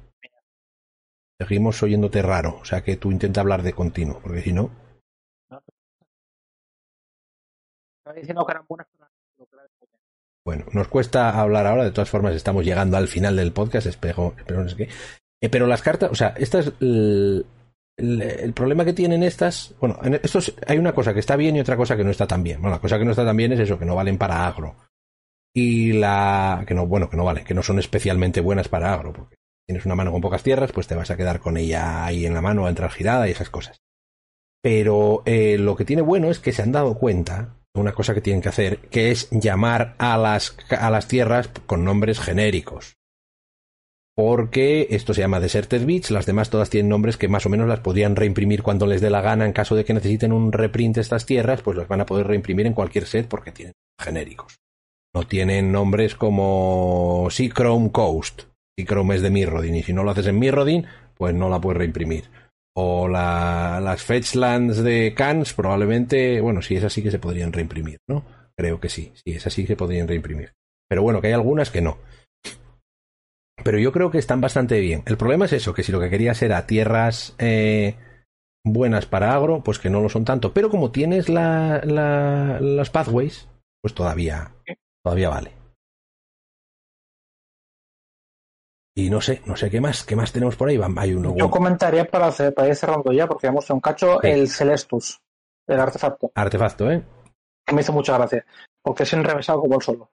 Seguimos oyéndote raro, o sea que tú intenta hablar de continuo, porque si no, que que bueno, nos cuesta hablar ahora, de todas formas estamos llegando al final del podcast, espero, espero no sé qué. Eh, pero las cartas, o sea, estas, el, el- problema que tienen estas, bueno, en estos hay una cosa que está bien y otra cosa que no está tan bien. Bueno, la cosa que no está tan bien es eso, que no valen para agro. Y la, que no, bueno, que no valen, que no son especialmente buenas para agro, porque tienes una mano con pocas tierras, pues te vas a quedar con ella ahí en la mano a entrar girada y esas cosas. Pero eh, lo que tiene bueno es que se han dado cuenta de una cosa que tienen que hacer, que es llamar a las, a las tierras con nombres genéricos. Porque esto se llama Deserted Beach, las demás todas tienen nombres que más o menos las podrían reimprimir cuando les dé la gana en caso de que necesiten un reprint estas tierras, pues las van a poder reimprimir en cualquier set porque tienen genéricos. No tienen nombres como Seachrome Coast. Seachrome es de Mirrodin y si no lo haces en Mirrodin, pues no la puedes reimprimir. O la- las Fetchlands de Cannes probablemente, bueno, si es así que se podrían reimprimir, ¿no? Creo que sí, sí, es así que se podrían reimprimir. Pero bueno, que hay algunas que no. Pero yo creo que están bastante bien. El problema es eso, que si lo que querías era tierras eh, buenas para agro, pues que no lo son tanto. Pero como tienes la, la- las pathways, pues todavía, todavía vale. Y no sé, no sé qué más, qué más tenemos por ahí. Hay uno Yo comentaría para, hacer- para ir cerrando ya, porque hemos hecho un cacho, Sí. el Celestus, el artefacto, artefacto, ¿eh? que me hizo mucha gracia, porque es enrevesado como el solo.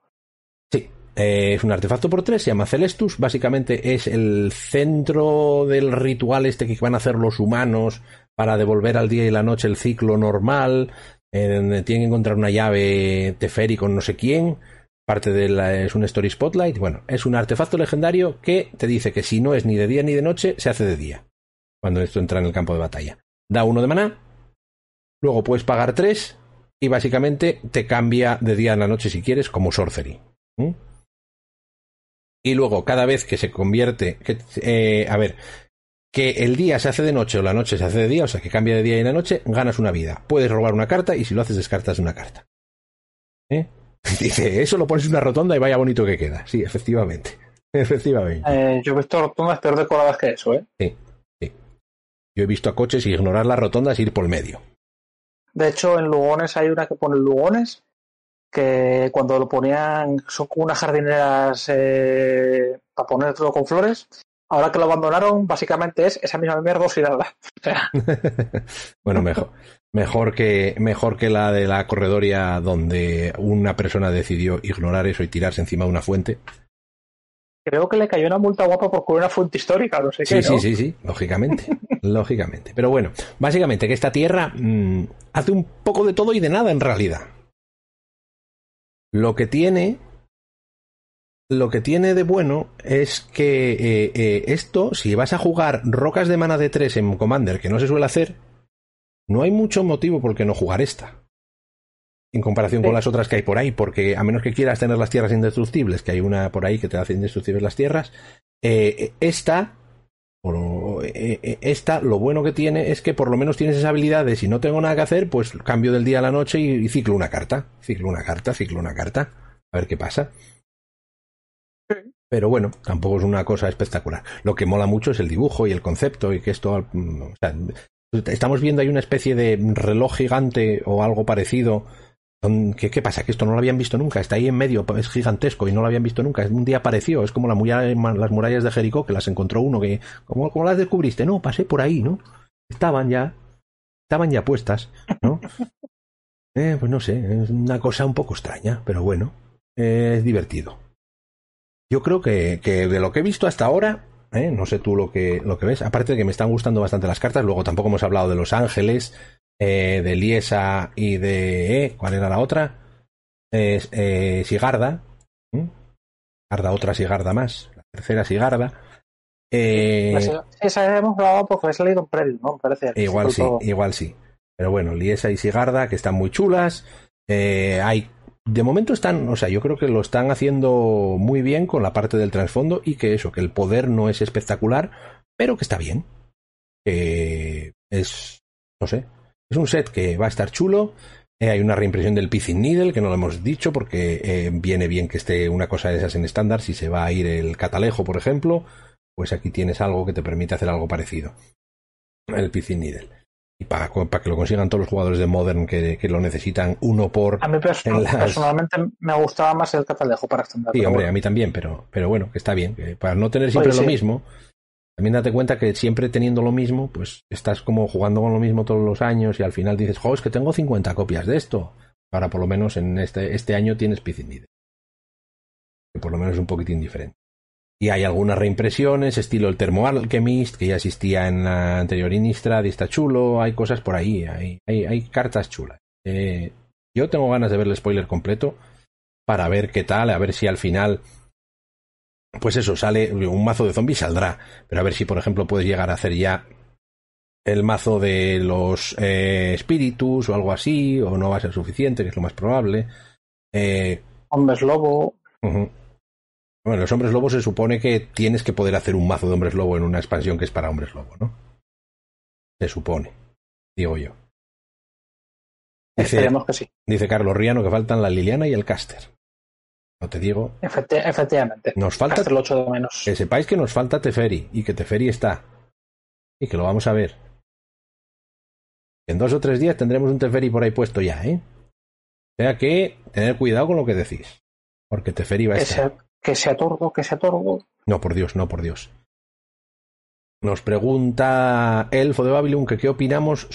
Sí, eh, es un artefacto por tres, se llama Celestus. Básicamente es el centro del ritual este que van a hacer los humanos para devolver al día y la noche el ciclo normal. Eh, tienen que encontrar una llave Teferi con no sé quién. Parte de la, es un Story Spotlight. Bueno, es un artefacto legendario que te dice que si no es ni de día ni de noche, se hace de día. Cuando esto entra en el campo de batalla. Da uno de maná. Luego puedes pagar tres. Y básicamente te cambia de día a la noche si quieres, como Sorcery. Y luego, cada vez que se convierte. Que, eh, a ver. Que el día se hace de noche o la noche se hace de día, o sea que cambia de día y de noche, ganas una vida. Puedes robar una carta y si lo haces, descartas una carta. ¿Eh? Dice, eso lo pones en una rotonda y vaya bonito que queda. Sí, efectivamente. Efectivamente. Eh, yo he visto rotondas peor decoradas que eso, ¿eh? Yo he visto a coches y ignorar las rotondas y ir por el medio. De hecho, en Lugones hay una que pone Lugones, que cuando lo ponían son como unas jardineras eh, para poner todo con flores. Ahora que lo abandonaron, básicamente es esa misma mierda oxidada. Bueno, mejor. Mejor que, mejor que la de la corredoria donde una persona decidió ignorar eso y tirarse encima de una fuente. creo que le cayó una multa guapa por una fuente histórica, no sé Sí, qué. sí, ¿no? sí, sí, lógicamente. lógicamente. Pero bueno, básicamente que esta tierra mm, hace un poco de todo y de nada en realidad. Lo que tiene. Lo que tiene de bueno es que eh, eh, esto, si vas a jugar rocas de mana de 3 en Commander, que no se suele hacer, no hay mucho motivo por qué no jugar esta. En comparación Sí. con las otras que hay por ahí, porque a menos que quieras tener las tierras indestructibles, que hay una por ahí que te hace indestructibles las tierras, eh, esta, o, eh, eh, esta, lo bueno que tiene es que por lo menos tienes esa habilidad de si no tengo nada que hacer, pues cambio del día a la noche y, y ciclo una carta, ciclo una carta, ciclo una carta, a ver qué pasa. Pero bueno, tampoco es una cosa espectacular. Lo que mola mucho es el dibujo y el concepto y que esto, mm, o sea, estamos viendo ahí una especie de reloj gigante o algo parecido. ¿Qué, ¿Qué pasa? Que esto no lo habían visto nunca. Está ahí en medio, es gigantesco y no lo habían visto nunca. Un día apareció. Es como la muralla- las murallas de Jericó que las encontró uno. que ¿Cómo, cómo las descubriste? No, pasé por ahí, ¿no? Estaban ya. Estaban ya puestas, ¿no? Eh, pues no sé, es una cosa un poco extraña, pero bueno, eh, es divertido. Yo creo que, que de lo que he visto hasta ahora, ¿eh? No sé tú lo que, lo que ves. Aparte de que me están gustando bastante las cartas, luego tampoco hemos hablado de Los Ángeles, eh, de Liesa y de... Eh, ¿Cuál era la otra? Eh, Sigarda. Sigarda, otra Sigarda más. La tercera Sigarda. Esa hemos hablado porque he salido en preview, ¿no? Parece. Igual sí, igual sí. Pero bueno, Liesa y Sigarda, que están muy chulas. Hay. De momento están, o sea, yo creo que lo están haciendo muy bien con la parte del trasfondo y que eso, que el poder no es espectacular, pero que está bien. Es, no sé, es un set que va a estar chulo. Eh, hay una reimpresión del Pithing Needle, que no lo hemos dicho, porque eh, viene bien que esté una cosa de esas en estándar. Si se va a ir el catalejo, por ejemplo, pues aquí tienes algo que te permite hacer algo parecido. El Pithing Needle y para, que lo consigan todos los jugadores de Modern que, lo necesitan uno por. A mí personalmente me gustaba más el catalejo para extender. Sí, hombre, a mí también, pero, pero bueno, que está bien. Que para no tener siempre lo mismo, también date cuenta que siempre teniendo lo mismo, pues estás como jugando con lo mismo todos los años y al final dices, jo, es que tengo 50 copias de esto. Ahora por lo menos en este, este año tienes Pizzinide. Que por lo menos es un poquitín diferente. Y hay algunas reimpresiones, estilo el Thermo Alchemist, que ya existía en la anterior Innistrad y está chulo. Hay cosas por ahí, hay, hay, cartas chulas. Eh, yo tengo ganas de ver el spoiler completo para ver qué tal, a ver si al final. Pues eso, sale un mazo de zombies, saldrá. Pero a ver si, por ejemplo, puedes llegar a hacer ya el mazo de los eh, espíritus o algo así, o no va a ser suficiente, que es lo más probable. Eh, Hombres lobo. Bueno, los hombres lobos se supone que tienes que poder hacer un mazo de hombres lobo en una expansión que es para hombres lobo, ¿no? Se supone, digo yo. Dice, que sí. Dice Carlos Riano que faltan la Liliana y el Caster. No te digo. efectivamente. Nos falta. de menos. Que sepáis que nos falta Teferi y que Teferi está. Y que lo vamos a ver. En dos o tres días tendremos un Teferi por ahí puesto ya, ¿eh? O sea que tener cuidado con lo que decís. Porque Teferi va a estar que se atorgo, que se atorgo. No, por Dios, no, por Dios. Nos pregunta Elfo de Babylon que qué opinamos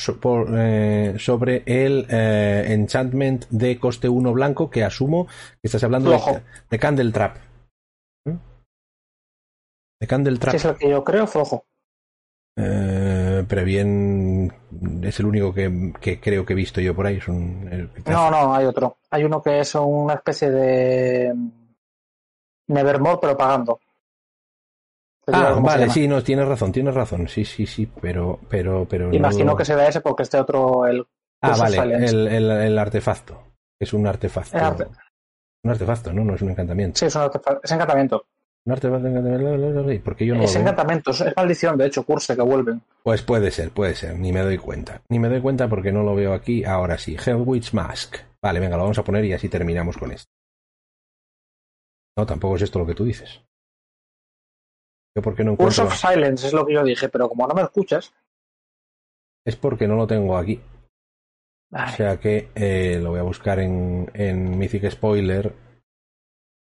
eh, sobre el eh, enchantment de coste 1 blanco que asumo que estás hablando de, Candle Trap. ¿Mm? De Candle Trap. es lo que yo creo, flojo. Eh, pero bien, es el único que, creo que he visto yo por ahí. no, no, hay otro. Hay uno que es una especie de Nevermore, pero pagando. Ah, vale, sí, no, tienes razón, tienes razón. Sí, sí, sí, pero. pero, pero Imagino que será ese porque este otro. El ah, vale, el, el, el, artefacto. Es un artefacto. Un artefacto, ¿no? No es un encantamiento. Sí, es un artefacto. Es encantamiento. Un artefacto encantamiento. Porque yo no es encantamiento, es maldición, de hecho, curse que vuelven. Pues puede ser, puede ser. Ni me doy cuenta. Ni me doy cuenta porque no lo veo aquí. Ahora sí. Hellwitch Mask. Vale, venga, lo vamos a poner y así terminamos con esto. No, tampoco es esto lo que tú dices. Yo porque no encuentro... of Silence es lo que yo dije, pero como no me escuchas... Es porque no lo tengo aquí. O sea que eh, lo voy a buscar en, en Mythic Spoiler.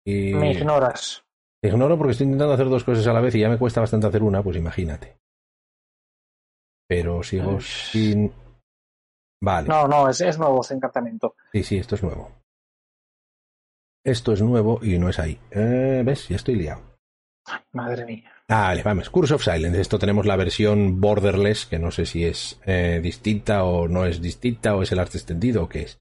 Y... Me ignoras. ignoro porque estoy intentando hacer dos cosas a la vez y ya me cuesta bastante hacer una, pues imagínate. Pero sigo sin. Vale. No, no, es, es nuevo ese encantamiento. Sí, sí, esto es nuevo. Esto es nuevo y no es ahí. Eh, ¿Ves? Ya estoy liado. Madre mía. Vale, vamos. Curse of Silence. Esto tenemos la versión borderless, que no sé si es eh, distinta o no es distinta, o es el arte extendido o qué es.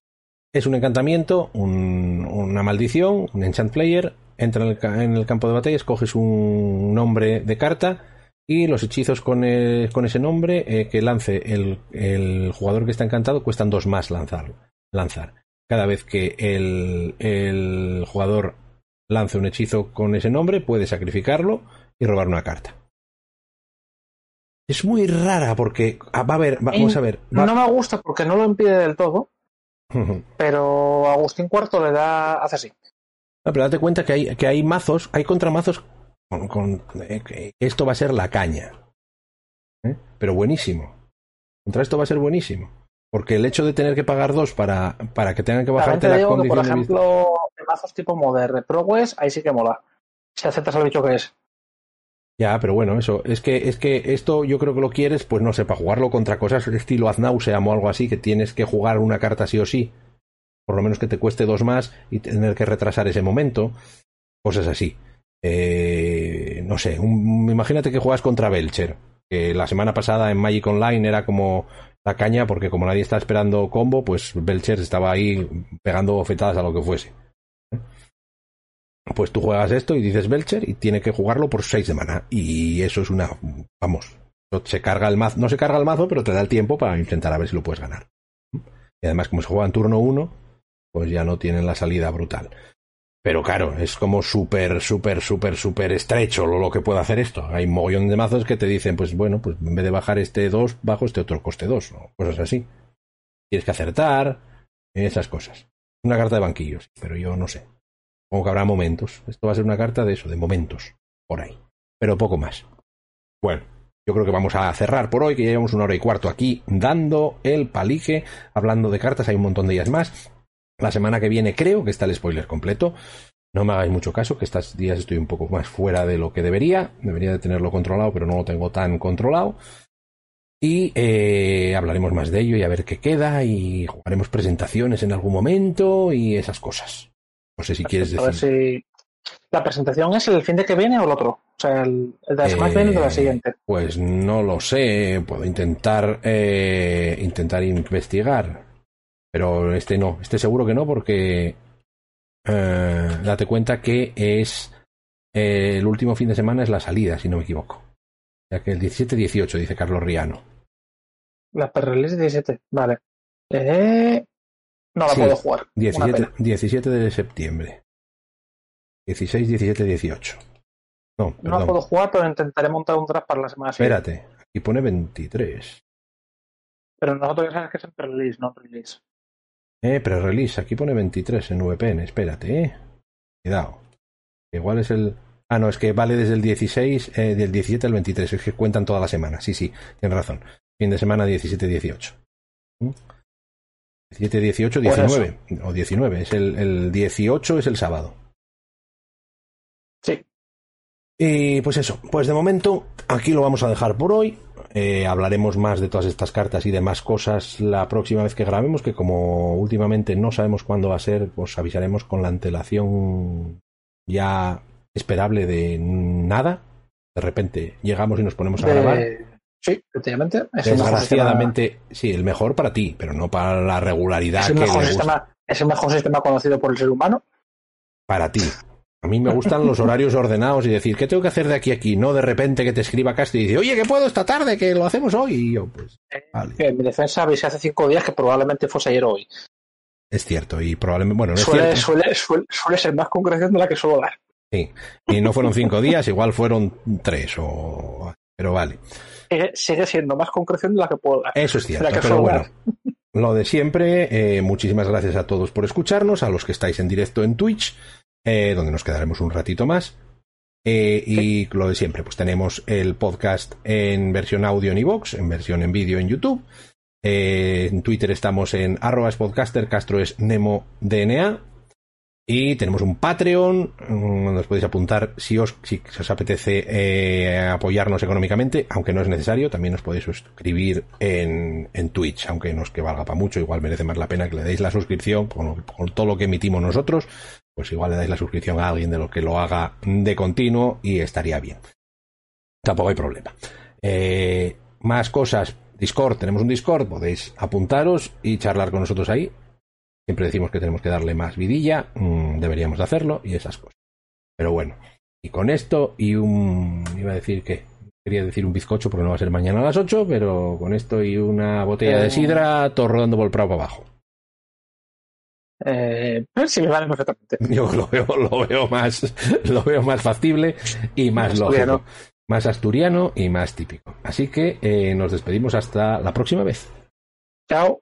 Es un encantamiento, una maldición, un enchant player. Entra en el, campo de batalla, escoges un nombre de carta y los hechizos con, con ese nombre eh, que lance el, el, jugador que está encantado cuestan dos más lanzar. lanzar cada vez que el, jugador lance un hechizo con ese nombre, puede sacrificarlo y robar una carta. Es muy rara porque ah, va a ver, vamos a ver. No me gusta porque no lo impide del todo, pero Agustín Cuarto le da hace así. pero date cuenta que hay, que hay mazos, hay contramazos con, eh, esto va a ser la caña. ¿eh? Pero buenísimo. Contra esto va a ser buenísimo. Porque el hecho de tener que pagar dos para, para que tengan que bajarte las condiciones. por ejemplo, mazos tipo Modern Progress, ahí sí que mola. Si aceptas el bicho que es. Ya, pero bueno, eso. Es que, es que esto yo creo que lo quieres, pues no sé, para jugarlo contra cosas estilo Aznauseam o algo así, que tienes que jugar una carta sí o sí. Por lo menos que te cueste dos más y tener que retrasar ese momento. Cosas así. Eh, no sé, imagínate que juegas contra Belcher, que la semana pasada en Magic Online era como la caña, porque como nadie está esperando combo, pues Belcher estaba ahí pegando bofetadas a lo que fuese. Pues tú juegas esto y dices Belcher y tiene que jugarlo por seis semanas. Y eso es una. Vamos. Se carga el mazo, no se carga el mazo, pero te da el tiempo para intentar a ver si lo puedes ganar. Y además, como se juega en turno uno, pues ya no tienen la salida brutal. Pero claro, es como súper, súper, súper, súper estrecho lo, lo, que puede hacer esto. Hay un mogollón de mazos que te dicen, pues bueno, pues en vez de bajar este 2, bajo este otro coste 2, o cosas así. Tienes que acertar, esas cosas. Una carta de banquillos, pero yo no sé. Como que habrá momentos. Esto va a ser una carta de eso, de momentos, por ahí. Pero poco más. Bueno, yo creo que vamos a cerrar por hoy, que ya llevamos una hora y cuarto aquí dando el palige, hablando de cartas, hay un montón de ellas más. La semana que viene creo que está el spoiler completo. No me hagáis mucho caso, que estos días estoy un poco más fuera de lo que debería. Debería de tenerlo controlado, pero no lo tengo tan controlado. Y eh, hablaremos más de ello y a ver qué queda. Y jugaremos presentaciones en algún momento y esas cosas. No sé si quieres decir. A ver si la presentación es el fin de que viene o el otro. O sea, el, de la semana que viene o de la eh, siguiente. Pues no lo sé. Puedo intentar eh, intentar investigar. Pero este no, este seguro que no, porque eh, date cuenta que es el último fin de semana es la salida, si no me equivoco. Ya que el 17-18, dice Carlos Riano. La perreles 17, vale. Eh, no la puedo jugar. 17, 17 de septiembre. 16, 17, 18. No, no la puedo jugar, pero intentaré montar un draft para la semana siguiente. Espérate, aquí pone 23. Pero nosotros ya sabes que es en pre-release, no release. Eh, pre-release, aquí pone 23 en VPN, espérate, eh. Cuidado. Igual es el... Ah, no, es que vale desde el 16, eh, del 17 al 23, es que cuentan toda la semana. Sí, sí, tienes razón. Fin de semana 17-18. 17-18, 19. O 19, es el, el 18 es el sábado. Sí. Y pues eso, pues de momento aquí lo vamos a dejar por hoy. Eh, hablaremos más de todas estas cartas y demás cosas la próxima vez que grabemos, que como últimamente no sabemos cuándo va a ser, os avisaremos con la antelación ya esperable de nada. De repente llegamos y nos ponemos a grabar. Sí, efectivamente. Desgraciadamente, sí, el mejor para ti, pero no para la regularidad ¿Es el mejor sistema, ¿Es el mejor sistema conocido por el ser humano? Para ti. A mí me gustan los horarios ordenados y decir, ¿qué tengo que hacer de aquí a aquí? No de repente que te escriba Castro y dice, oye, ¿qué puedo esta tarde? Que lo hacemos hoy. Y yo, pues. Vale. En mi defensa avisé hace cinco días que probablemente fuese ayer o hoy. Es cierto, y probablemente. Bueno, no suele, es cierto. Suele, suele, ser más concreción de la que suelo dar. Sí, y no fueron cinco días, igual fueron tres, o. Pero vale. Sigue, siendo más concreción de la que puedo dar. Eso es cierto, pero bueno. Lo de siempre, eh, muchísimas gracias a todos por escucharnos, a los que estáis en directo en Twitch eh, donde nos quedaremos un ratito más. Eh, y lo de siempre, pues tenemos el podcast en versión audio en iVoox, en versión en vídeo en YouTube. Eh, en Twitter estamos en arroba podcaster, Castro es Nemo DNA. Y tenemos un Patreon, mm, donde os podéis apuntar si os, si os apetece eh, apoyarnos económicamente, aunque no es necesario, también os podéis suscribir en, en Twitch, aunque no es que valga para mucho, igual merece más la pena que le deis la suscripción con, todo lo que emitimos nosotros, pues igual le dais la suscripción a alguien de lo que lo haga de continuo y estaría bien. Tampoco hay problema. Eh, más cosas, Discord, tenemos un Discord, podéis apuntaros y charlar con nosotros ahí. Siempre decimos que tenemos que darle más vidilla, mm, deberíamos de hacerlo y esas cosas. Pero bueno, y con esto y un... iba a decir que... Quería decir un bizcocho porque no va a ser mañana a las 8, pero con esto y una botella de eh. sidra, todo rodando por el prado para abajo. Eh, sí, me vale perfectamente. Yo lo veo, lo veo más, lo veo más factible y más, lógico. Más asturiano y más típico. Así que eh, nos despedimos hasta la próxima vez. Chao.